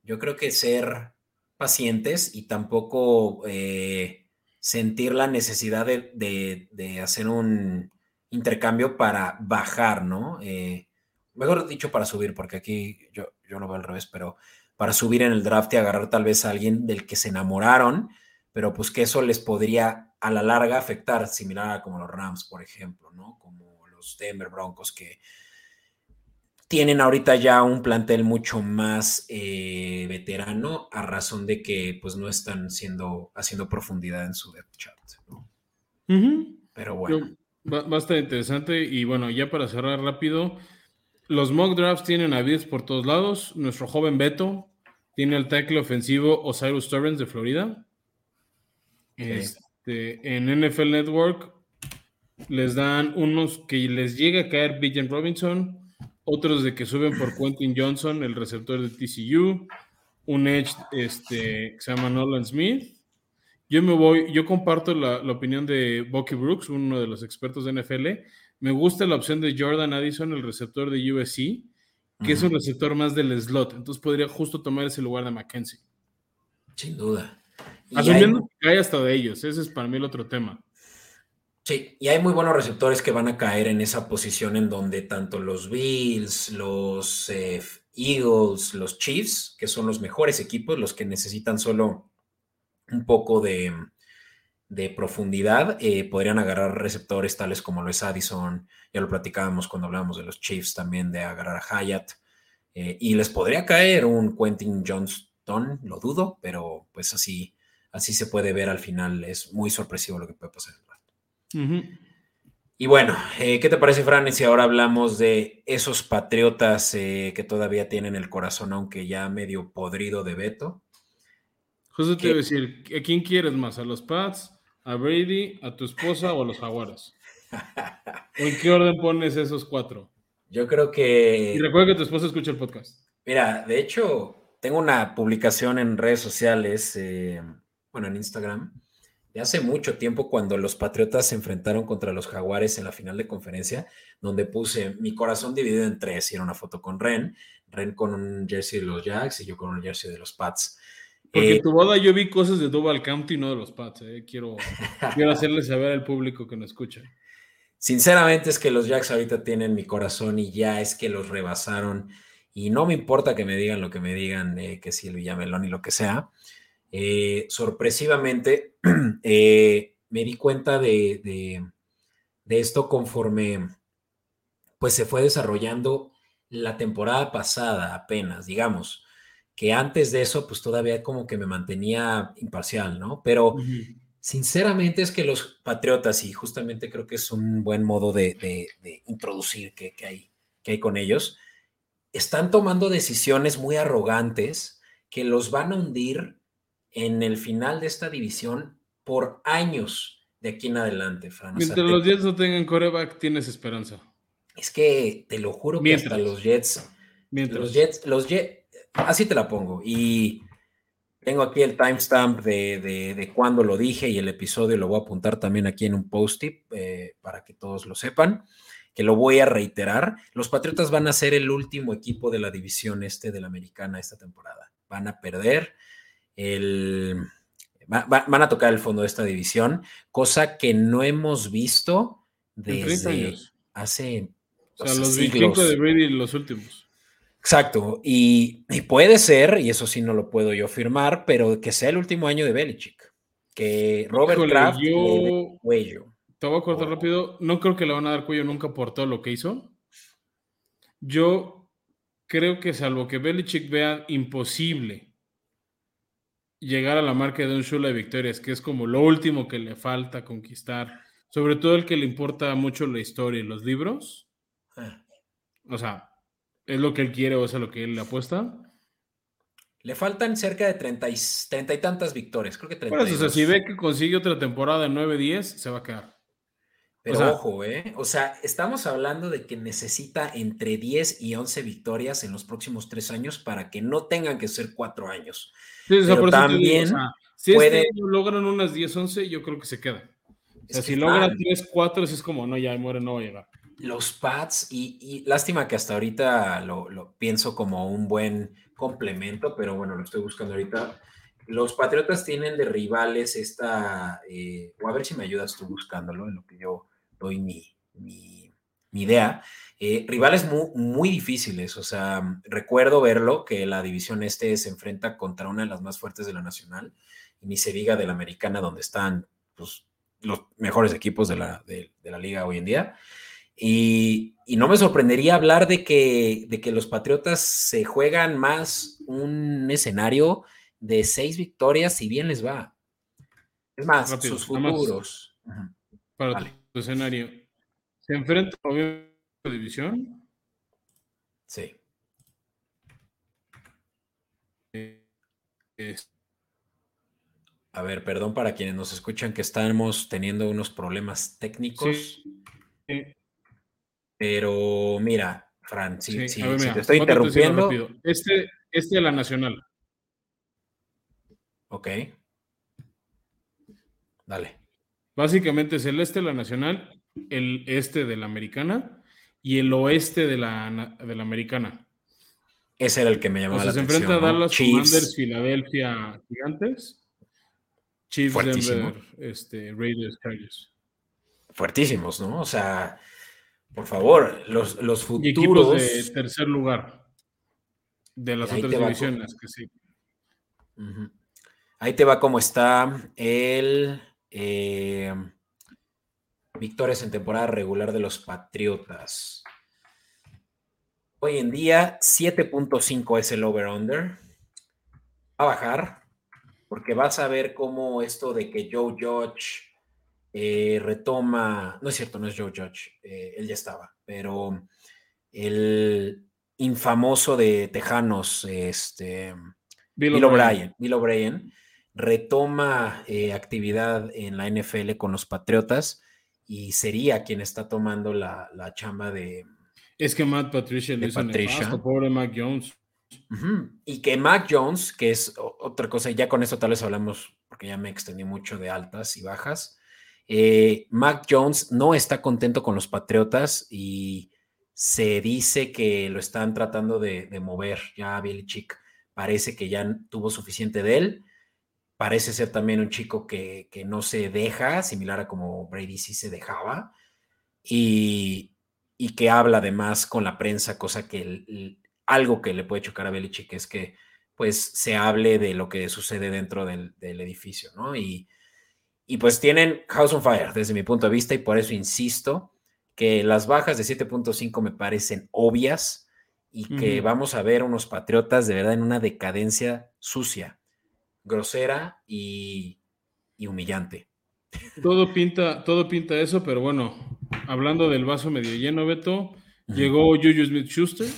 S2: yo creo que ser pacientes y tampoco eh, sentir la necesidad de, hacer un intercambio para bajar, ¿no? Eh, mejor dicho para subir, porque aquí yo, yo lo veo al revés, pero para subir en el draft y agarrar tal vez a alguien del que se enamoraron, pero pues que eso les podría a la larga afectar, similar a como los Rams, por ejemplo, ¿no? Como los Denver Broncos que tienen ahorita ya un plantel mucho más eh, veterano a razón de que pues no están siendo, haciendo profundidad en su depth chart, ¿no? Pero bueno.
S1: Bastante interesante y bueno, ya para cerrar rápido, los mock drafts tienen a Bills por todos lados. Nuestro joven Beto tiene el tackle ofensivo Osiris Torrens de Florida. Este, en NFL Network les dan unos que les llega a caer Bijan Robinson, otros de que suben por Quentin Johnson, el receptor de TCU, un edge este, que se llama Nolan Smith. Yo me voy, yo comparto la, la opinión de Bucky Brooks, uno de los expertos de NFL, me gusta la opción de Jordan Addison, el receptor de USC, que es un receptor más del slot. Entonces podría justo tomar ese lugar de Mackenzie.
S2: Sin duda.
S1: Asumiendo que hay hasta de ellos. Ese es para mí el otro tema.
S2: Sí, y hay muy buenos receptores que van a caer en esa posición en donde tanto los Bills, los eh, Eagles, los Chiefs, que son los mejores equipos, los que necesitan solo un poco de, de profundidad, eh, podrían agarrar receptores tales como lo es Addison, ya lo platicábamos cuando hablábamos de los Chiefs también, de agarrar a Hyatt, eh, y les podría caer un Quentin Johnston, lo dudo, pero pues así, así se puede ver al final, es muy sorpresivo lo que puede pasar. Y bueno, eh, ¿qué te parece, Fran, si ahora hablamos de esos patriotas que todavía tienen el corazón, aunque ya medio podrido de veto?
S1: José te iba a decir, ¿a quién quieres más? ¿A los Pats? A Brady, a tu esposa o a los Jaguares? ¿En qué orden pones esos cuatro?
S2: Yo creo que.
S1: Y recuerda que tu esposa escucha el podcast.
S2: Mira, de hecho, tengo una publicación en redes sociales, eh, bueno, en Instagram, de hace mucho tiempo cuando los Patriotas se enfrentaron contra los Jaguares en la final de conferencia, donde puse mi corazón dividido en tres y era una foto con Ren, Ren con un jersey de los Jacks y yo con un jersey de los Pats.
S1: Porque
S2: Eh,
S1: en tu boda yo vi cosas de Duval County, no de los Pats. eh. Quiero, quiero hacerle saber al público que nos escucha.
S2: Sinceramente es que los Jacks ahorita tienen mi corazón y ya es que los rebasaron y no me importa que me digan lo que me digan, eh, que si el Villamelón y lo que sea. Eh, sorpresivamente eh, me di cuenta de, de- de esto conforme pues se fue desarrollando la temporada pasada apenas, digamos, que antes de eso pues todavía como que me mantenía imparcial, ¿no? Pero Sinceramente es que los patriotas, y justamente creo que es un buen modo de, de- de introducir que, que hay, que hay con ellos, están tomando decisiones muy arrogantes que los van a hundir en el final de esta división por años de aquí en adelante, Fran. O sea,
S1: Mientras
S2: te-
S1: los Jets no tengan coreback, tienes esperanza.
S2: es que te lo juro que
S1: Mientras.
S2: hasta los Jets
S1: Mientras.
S2: los Jets, los Jets, así te la pongo. Y tengo aquí el timestamp de, de, de cuando lo dije y el episodio lo voy a apuntar también aquí en un post-it eh, para que todos lo sepan, que lo voy a reiterar. Los Patriotas van a ser el último equipo de la división este de la americana esta temporada. Van a perder el... va- va- van a tocar el fondo de esta división, cosa que no hemos visto
S1: En 30
S2: desde
S1: años.
S2: hace
S1: O sea, los
S2: siglos.
S1: 25 de Brady los últimos.
S2: Exacto, y, y puede ser, y eso sí no lo puedo yo afirmar, pero que sea el último año de Belichick, que Robert
S1: Híjole,
S2: Kraft le dé
S1: yo
S2: cuello.
S1: te voy a cortar
S2: Oh.
S1: rápido. No creo que le van a dar cuello nunca por todo lo que hizo. Yo creo que salvo que Belichick vea imposible llegar a la marca de un Shula de victorias, que es como lo último que le falta conquistar, sobre todo el que le importa mucho la historia y los libros,
S2: Ah,
S1: o sea, es lo que él quiere o es a lo que él le apuesta.
S2: Le faltan cerca de 30 y, 30 y tantas victorias, creo que
S1: Por
S2: 32.
S1: eso, o sea, si ve que consigue otra temporada de 9-10, se va a quedar.
S2: Pero
S1: o sea-
S2: ojo, ¿eh? O sea, estamos hablando de que necesita entre 10 y 11 victorias en los próximos tres años para que no tengan que ser cuatro años.
S1: Sí, o sea,
S2: Pero
S1: por te digo, o
S2: también
S1: sea, si
S2: puede-
S1: este año logran unas 10-11, yo creo que se queda. O
S2: Es
S1: sea,
S2: que
S1: si logra
S2: Fran,
S1: 3-4, es como, no, ya muere, no va a llegar.
S2: Los Pats, y, y lástima que hasta ahorita lo, lo pienso como un buen complemento, pero bueno, lo estoy buscando ahorita. Los Patriotas tienen de rivales esta, eh, o a ver si me ayudas tú buscándolo, en lo que yo doy mi, mi, mi idea. Eh, rivales muy, muy difíciles, o sea, recuerdo verlo, que la división este se enfrenta contra una de las más fuertes de la nacional, y ni se diga de la americana, donde están pues, los mejores equipos de la, de- de la liga hoy en día. Y, y no me sorprendería hablar de que, de que los Patriotas se juegan más un escenario de seis victorias, si bien les va. Es más,
S1: Rápido,
S2: sus
S1: más.
S2: futuros.
S1: Para
S2: Vale.
S1: tu escenario. Se enfrenta obviamente a la división.
S2: Sí.
S1: eh, es-
S2: A ver, perdón para quienes nos escuchan que estamos teniendo unos problemas técnicos,
S1: sí, eh,
S2: pero mira, Fran, si,
S1: sí,
S2: te estoy interrumpiendo.
S1: Este, este de la nacional.
S2: ok. Dale.
S1: Básicamente es el este de la nacional, el este de la americana y el oeste de la, de la americana.
S2: Ese era el que me
S1: O
S2: llamaba
S1: sea,
S2: la
S1: se
S2: atención.
S1: enfrenta a. Dallas
S2: Chiefs.
S1: Commanders, Filadelfia Gigantes, Chiefs,
S2: Fuertísimo.
S1: Denver, este, Raiders, Chargers.
S2: fuertísimos, ¿no? O sea, por favor, los, los
S1: Y equipos
S2: futuros.
S1: de tercer lugar de las otras divisiones, que sí.
S2: Ahí te va cómo está el eh, victorias en temporada regular de los Patriotas. Hoy en día, 7.5 es el over-under. Va a bajar, porque vas a ver cómo esto de que Joe Judge eh, retoma. No es cierto, no es Joe Judge, eh, él ya estaba, pero el infamoso de Tejanos, este.
S1: Bill O'Brien.
S2: O'Brien. Bill O'Brien retoma eh, actividad en la NFL con los Patriotas y sería quien está tomando la, la chamba de...
S1: Es que Matt Patricia le hizo
S2: Patricia.
S1: nefasto, pobre Mac Jones.
S2: Y que Mac Jones, que es otra cosa, y ya con esto tal vez hablamos, porque ya me extendí mucho de altas y bajas. Eh, Mac Jones no está contento con los Patriotas y se dice que lo están tratando de, mover. Ya Belichick parece que ya tuvo suficiente de él. Parece ser también un chico que, no se deja, similar a como Brady sí se dejaba. Y, y que habla además con la prensa, cosa que algo que le puede chocar a Belichick es que pues se hable de lo que sucede dentro del, del edificio, ¿no? Y, y pues tienen House on Fire desde mi punto de vista y por eso insisto que las bajas de 7.5 me parecen obvias y que vamos a ver unos Patriotas de verdad en una decadencia sucia, grosera y, y humillante.
S1: Todo pinta, todo pinta eso, pero bueno, hablando del vaso medio lleno, Beto, llegó Juju Smith Schuster,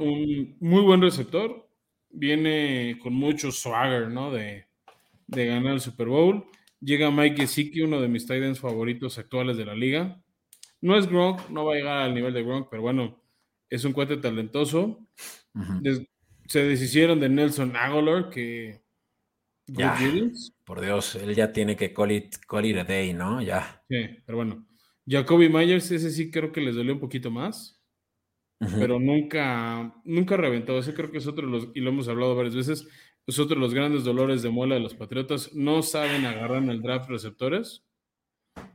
S1: un muy buen receptor, viene con mucho swagger, ¿no? De, de ganar el Super Bowl. Llega Mike Gesicki, uno de mis tight ends favoritos actuales de la liga. No es Gronk, no va a llegar al nivel de Gronk, pero bueno, es un cuate talentoso. Des- se deshicieron de Nelson Aguilar, que...
S2: Ya. Por Dios, él ya tiene que call it, call it a day, ¿no? Ya.
S1: Sí, pero bueno. Jacoby Myers, ese sí creo que les dolió un poquito más. Pero nunca, nunca reventó. Ese creo que es otro y lo hemos hablado varias veces, es otro de los grandes dolores de muela de los Patriotas. No saben agarrar en el draft receptores.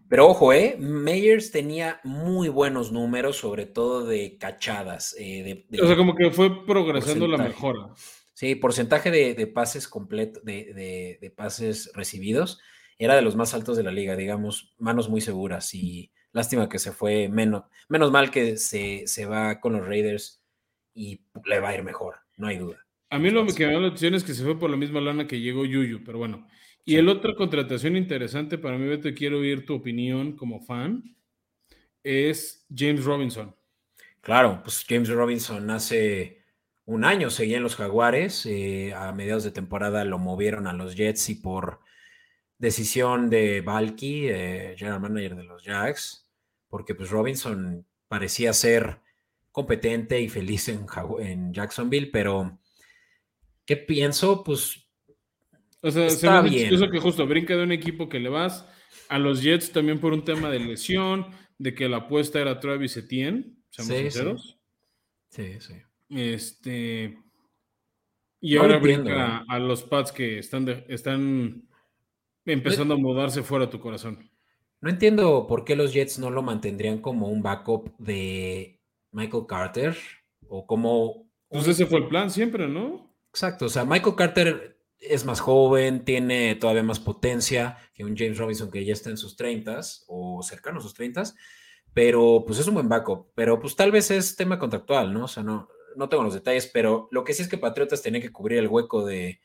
S2: Pero ojo, ¿eh? Meyers tenía muy buenos números, sobre todo de cachadas. eh, de, de-
S1: O sea, como que fue progresando la mejora.
S2: Sí, porcentaje de, de pases completos, de pases recibidos, era de los más altos de la liga, digamos, manos muy seguras. Y lástima que se fue, menos, menos mal que se, se va con los Raiders y le va a ir mejor, no hay duda.
S1: A mí lo que me da la atención es que se fue por la misma lana que llegó Yuyu, pero bueno. Y el otra contratación interesante para mí, Beto, y quiero oír tu opinión como fan, es James Robinson.
S2: Claro, pues James Robinson hace un año seguía en los Jaguares, eh, a mediados de temporada lo movieron a los Jets y por decisión de Balky, eh, general manager de los Jags, porque pues Robinson parecía ser competente y feliz en, Jacksonville, pero ¿qué pienso? Pues
S1: O sea, se
S2: Está
S1: me hace
S2: bien.
S1: chistoso que justo brinca de un equipo que le vas a los Jets también por un tema de lesión, de que la apuesta era Travis Etienne, seamos
S2: Sí,
S1: sinceros.
S2: sí, sí.
S1: Este. Y
S2: No
S1: ahora
S2: entiendo,
S1: brinca
S2: ¿eh?
S1: a los Pats que están, de- están empezando a mudarse fuera de tu corazón.
S2: No entiendo por qué los Jets no lo mantendrían como un backup de Michael Carter o como
S1: Pues ese fue el plan siempre, ¿no?
S2: Exacto, o sea, Michael Carter es más joven, tiene todavía más potencia que un James Robinson que ya está en sus 30 o cercano a sus 30 pero pues es un buen backup, pero pues tal vez es tema contractual, ¿no? O sea, no, no tengo los detalles, pero lo que sí es que Patriotas tenía que cubrir el hueco de,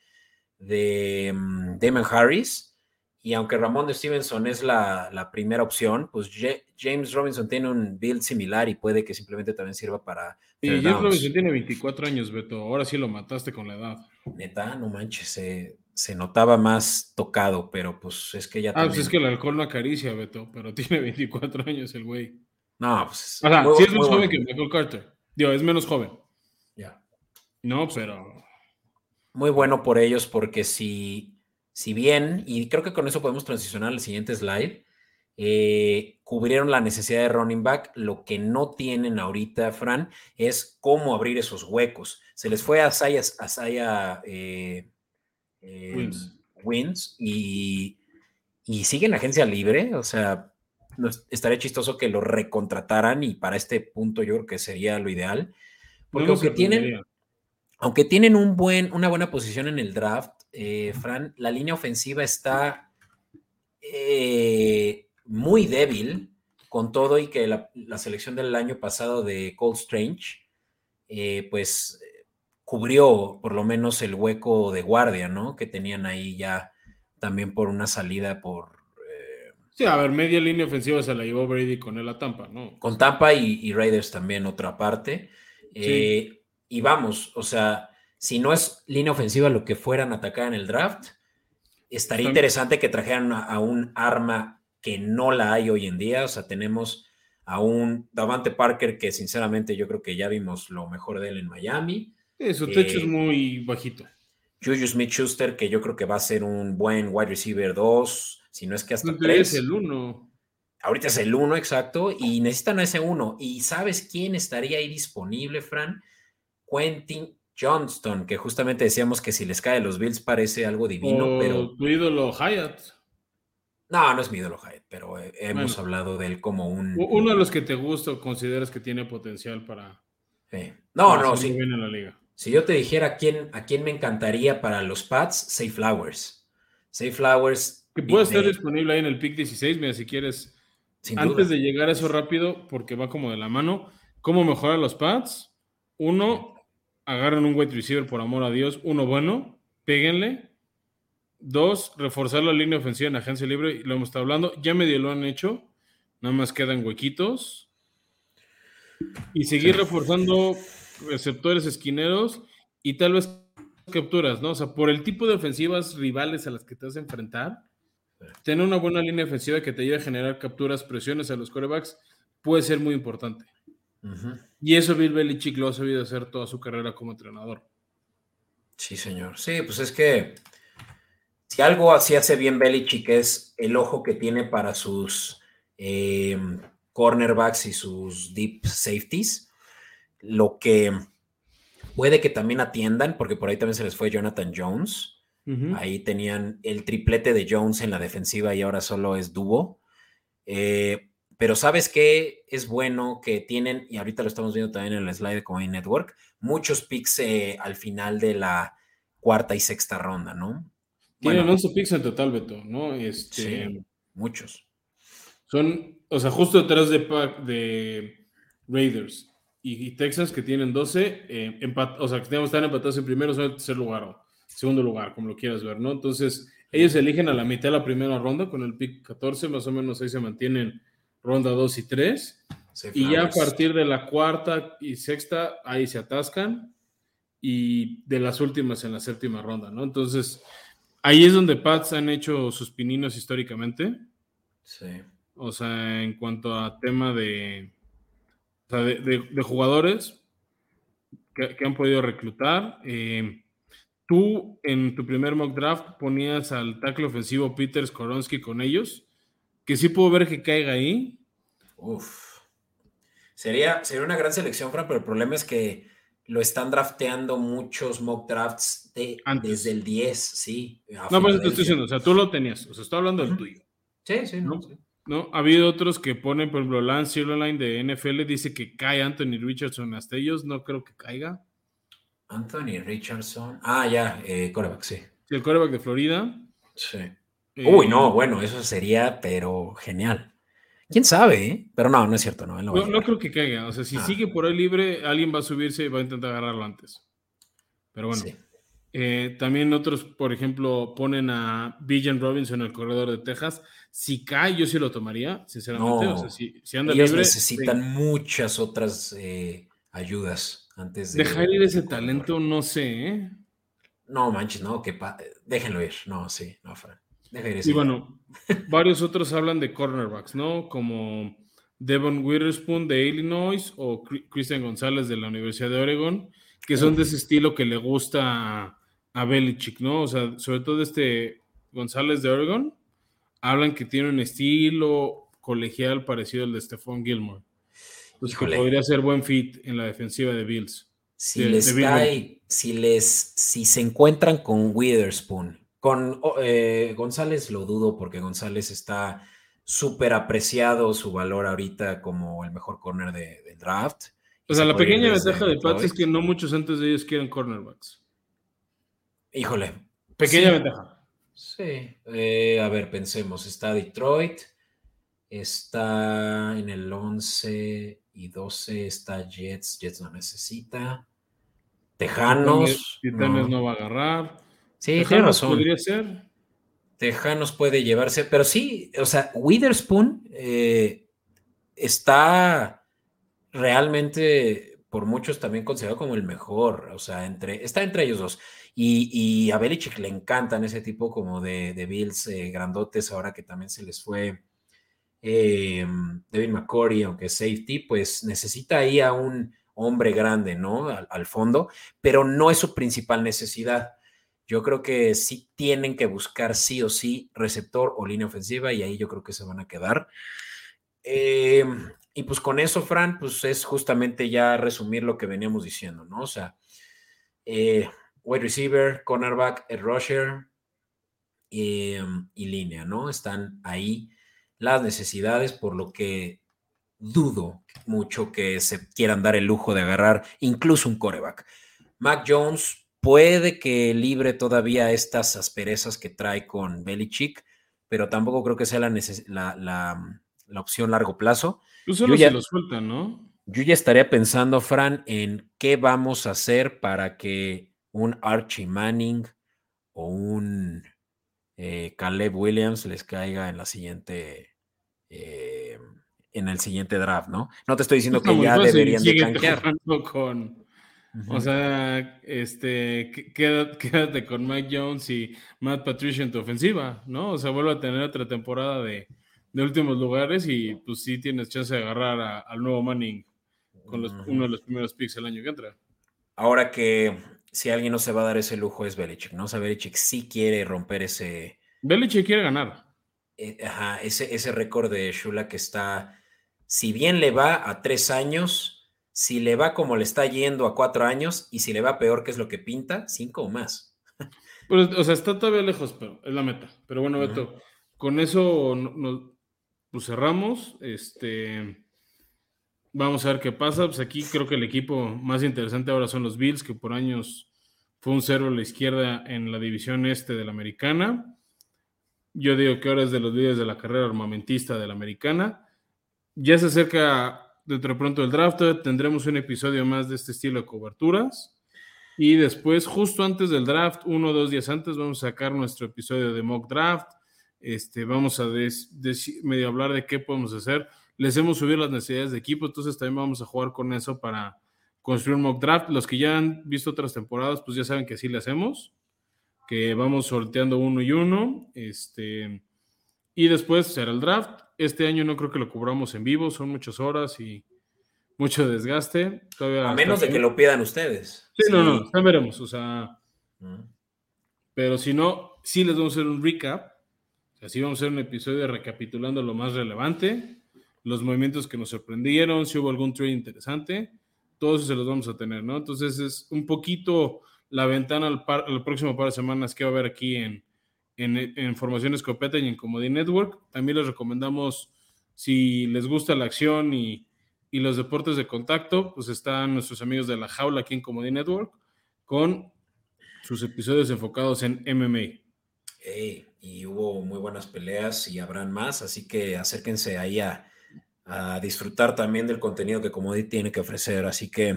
S2: de mm, Damon Harris, y aunque Ramón de Stevenson es la, la primera opción, pues Ja- James Robinson tiene un build similar y puede que simplemente también sirva para... Third
S1: James
S2: downs.
S1: Robinson tiene 24 años, Beto. Ahora sí lo mataste con la edad.
S2: Neta, no manches, se, se notaba más tocado, pero pues es que ya
S1: Ah,
S2: también...
S1: pues es que el alcohol no acaricia, Beto, pero tiene 24 años el güey.
S2: No, pues...
S1: O sea,
S2: muy-
S1: sí es más joven
S2: bueno.
S1: que Michael Carter. Digo, es menos joven.
S2: Ya.
S1: No, pero.
S2: Muy bueno por ellos porque si, si bien, y creo que con eso podemos transicionar al siguiente slide, eh, cubrieron la necesidad de running back, lo que no tienen ahorita, Fran, es cómo abrir esos huecos. Se les fue a Saya, a Saya, eh, eh,
S1: Wins.
S2: Wins y, y sigue en agencia libre, o sea, no estaría chistoso que lo recontrataran y para este punto yo creo que sería lo ideal. Porque
S1: no
S2: aunque tienen, aunque tienen un buen, una buena posición en el draft, eh, Fran, la línea ofensiva está eh, muy débil con todo y que la, la selección del año pasado de Cold Strange, eh, pues cubrió por lo menos el hueco de guardia, ¿no? Que tenían ahí ya también por una salida por eh,
S1: Sí, a ver, media línea ofensiva se la llevó Brady con él a Tampa, ¿no?
S2: con Tampa y, y Raiders también otra parte. Y vamos, o sea, si no es línea ofensiva lo que fueran a atacar en el draft, estaría interesante que trajeran a, un arma que no la hay hoy en día. O sea, tenemos a un Davante Parker que sinceramente yo creo que ya vimos lo mejor de él en Miami.
S1: su techo es eh, muy bajito.
S2: Juju Smith-Schuster, que yo creo que va a ser un buen wide receiver 2, si no es que hasta 3.
S1: es el 1.
S2: Ahorita es el 1, exacto, y necesitan a ese 1. ¿Y sabes quién estaría ahí disponible, Fran? Quentin Johnston, que justamente decíamos que si les cae a los Bills parece algo divino, pero.
S1: Tu ídolo Hyatt.
S2: No, no es mi ídolo Hyatt, pero hemos hablado de él como un.
S1: Uno de los que te gusta o consideras que tiene potencial para.
S2: No, no, sí. Si yo te dijera a quién, a quién me encantaría para los Pats, Say Flowers. Say Flowers.
S1: Que puede estar disponible ahí en el pick 16, mira, si quieres. Antes de llegar a eso rápido, porque va como de la mano, ¿cómo mejorar los Pats? Uno, agarren un wide receiver por amor a Dios, uno bueno, péguenle. Dos, reforzar la línea ofensiva en agencia libre, lo hemos estado hablando, ya medio lo han hecho, nada más quedan huequitos. Y seguir reforzando receptores esquineros y tal vez capturas, ¿no? O sea, por el tipo de ofensivas rivales a las que te vas a enfrentar, tener una buena línea ofensiva que te ayude a generar capturas, presiones a los corebacks puede ser muy importante. Y eso Bill Belichick lo ha sabido hacer toda su carrera como entrenador.
S2: Sí, señor. Sí, pues es que si algo así hace bien Belichick es el ojo que tiene para sus em, cornerbacks y sus deep safeties, lo que puede que también atiendan, porque por ahí también se les fue Jonathan Jones. Ahí tenían el triplete de Jones en la defensiva y ahora solo es dúo. Eh, pero sabes que es bueno que tienen, y ahorita lo estamos viendo también en el slide de Coin Network, muchos picks eh, al final de la cuarta y sexta ronda, ¿no?
S1: Tienen 11 picks en total, Beto, ¿no? Este,
S2: sí, muchos.
S1: Son, o sea, justo detrás de, de Raiders y, Texas que tienen 12, eh, o sea, que están empatados en primero, son el tercer lugar o segundo lugar, como lo quieras ver, ¿no? Entonces, ellos eligen a la mitad de la primera ronda con el pick 14, más o menos ahí se mantienen ronda 2 y 3. y ya a partir de la cuarta y sexta, ahí se atascan. Y de las últimas en la séptima ronda, ¿no? Entonces, ahí es donde Pats han hecho sus pininos históricamente.
S2: Sí.
S1: O sea, en cuanto a tema de, de, jugadores que, han podido reclutar. Eh, tú en tu primer mock draft ponías al tackle ofensivo Peter Skoronsky con ellos, que sí puedo ver que caiga ahí,
S2: Uf. Sería, sería una gran selección, Fran, pero el problema es que lo están drafteando muchos mock drafts desde el 10, sí.
S1: No, pues te estoy diciendo, o sea, tú lo tenías, o sea, estoy hablando del tuyo.
S2: Sí, sí, no.
S1: ¿No? Ha habido otros que ponen, por ejemplo, Lance Sirloin de NFL dice que cae Anthony Richardson hasta ellos, no creo que caiga.
S2: Anthony Richardson. Ah, ya, eh, coreback, sí.
S1: Sí, el coreback de Florida.
S2: Sí. Eh, Uy, no, bueno, eso sería, pero genial. ¿Quién sabe? Eh? Pero no, no es cierto, no.
S1: no, no, creo que caiga. O sea, si ah. sigue por ahí libre, alguien va a subirse y va a intentar agarrarlo antes. Pero bueno. Eh, también otros, por ejemplo, ponen a Villan Robinson, el corredor de Texas. Si cae, yo sí lo tomaría, sinceramente. o sea, si, anda ellos
S2: necesitan muchas otras eh, ayudas antes de.
S1: Dejar ir ese talento, no sé, ¿eh?
S2: No, manches, no, que déjenlo ir. No, sí, no, Fran.
S1: Y bueno, varios otros hablan de cornerbacks, ¿no? Como Devon Witherspoon de Illinois o Christian González de la Universidad de Oregon, que son de ese estilo que le gusta a, Belichick, ¿no? O sea, sobre todo este González de Oregon, hablan que tiene un estilo colegial parecido al de Stephon Gilmore. Pues que podría ser buen fit en la defensiva de Bills.
S2: Si les cae, si les, si se encuentran con Witherspoon con eh, González lo dudo porque González está súper apreciado su valor ahorita como el mejor corner de, del draft.
S1: O sea, la pequeña ventaja de Pats es que no muchos antes de ellos quieren cornerbacks.
S2: Híjole.
S1: Pequeña ventaja.
S2: Sí. Eh, a ver, pensemos. Está Detroit. Está en el 11 y 12 está Jets. Jets no necesita. Tejanos.
S1: Titanes no va a agarrar.
S2: Sí, tiene razón.
S1: Podría ser.
S2: Tejanos puede llevarse, pero sí, o sea, Witherspoon eh, está realmente por muchos también considerado como el mejor, o sea, entre, está entre ellos dos. Y, a Belichick le encantan ese tipo como de, Bills eh, grandotes, ahora que también se les fue eh, Devin McCory, aunque safety, pues necesita ahí a un hombre grande, ¿no? Al, fondo, pero no es su principal necesidad. Yo creo que sí tienen que buscar sí o sí receptor o línea ofensiva y ahí yo creo que se van a quedar. Eh, y pues con eso, Fran, pues es justamente ya resumir lo que veníamos diciendo, ¿no? O sea, eh, wide receiver, cornerback, rusher em, y línea, ¿no? Están ahí las necesidades, por lo que dudo mucho que se quieran dar el lujo de agarrar incluso un coreback. Mac Jones puede que libre todavía estas asperezas que trae con Belichick, pero tampoco creo que sea la, la, la, opción largo plazo.
S1: Tú solo ya, lo sueltan, ¿no?
S2: Yo ya estaría pensando, Fran, en qué vamos a hacer para que un Archie Manning o un eh, Caleb Williams les caiga en la siguiente, eh, en el siguiente draft, ¿no? No te estoy diciendo que ya deberían de canjear.
S1: Con, O sea, este, quédate, con Mike Jones y Matt Patricia en tu ofensiva, ¿no? O sea, vuelve a tener otra temporada de, últimos lugares y pues sí tienes chance de agarrar al nuevo Manning con uno de los primeros picks el año que entra.
S2: Ahora que si alguien no se va a dar ese lujo es Belichick, ¿no? O sea, Belichick sí quiere romper ese.
S1: Belichick quiere ganar.
S2: Eh, ajá, ese, ese récord de Shula que está. Si bien le va a tres años, si le va como le está yendo a cuatro años, y si le va peor, que es lo que pinta, cinco o más.
S1: Pues, o sea, está todavía lejos, pero es la meta. Pero bueno, Beto, con eso nos pues cerramos. Este. Vamos a ver qué pasa. Pues aquí creo que el equipo más interesante ahora son los Bills, que por años fue un cero a la izquierda en la división este de la americana. Yo digo que ahora es de los líderes de la carrera armamentista de la americana. Ya se acerca dentro de pronto el draft, tendremos un episodio más de este estilo de coberturas. Y después, justo antes del draft, uno o dos días antes, vamos a sacar nuestro episodio de mock draft. Este, vamos a medio hablar de qué podemos hacer les hemos subido las necesidades de equipo, entonces también vamos a jugar con eso para construir un mock draft. Los que ya han visto otras temporadas, pues ya saben que así le hacemos, que vamos sorteando uno y uno, este, y después será el draft. Este año no creo que lo cubramos en vivo, son muchas horas y mucho desgaste.
S2: a menos de que lo pidan ustedes.
S1: Sí, no, no, ya veremos, o sea, pero si no, sí les vamos a hacer un recap. Así vamos a hacer un episodio recapitulando lo más relevante los movimientos que nos sorprendieron, si hubo algún trade interesante, todos se los vamos a tener, ¿no? Entonces es un poquito la ventana al, próximo par de semanas que va a haber aquí en, en, Formación Escopeta y en Comedy Network. También les recomendamos, si les gusta la acción y, los deportes de contacto, pues están nuestros amigos de La Jaula aquí en Comedy Network con sus episodios enfocados en MMA.
S2: y hubo muy buenas peleas y habrán más, así que acérquense ahí a, a disfrutar también del contenido que Comodi tiene que ofrecer. Así que,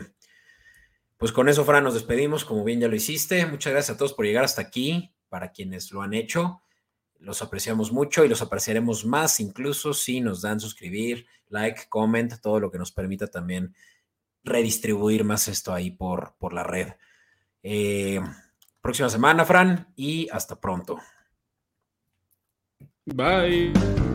S2: pues con eso, Fran, nos despedimos, como bien ya lo hiciste. Muchas gracias a todos por llegar hasta aquí, para quienes lo han hecho. Los apreciamos mucho y los apreciaremos más, incluso si nos dan suscribir, like, comment, todo lo que nos permita también redistribuir más esto ahí por, por la red. Eh, próxima semana, Fran, y hasta pronto.
S1: Bye.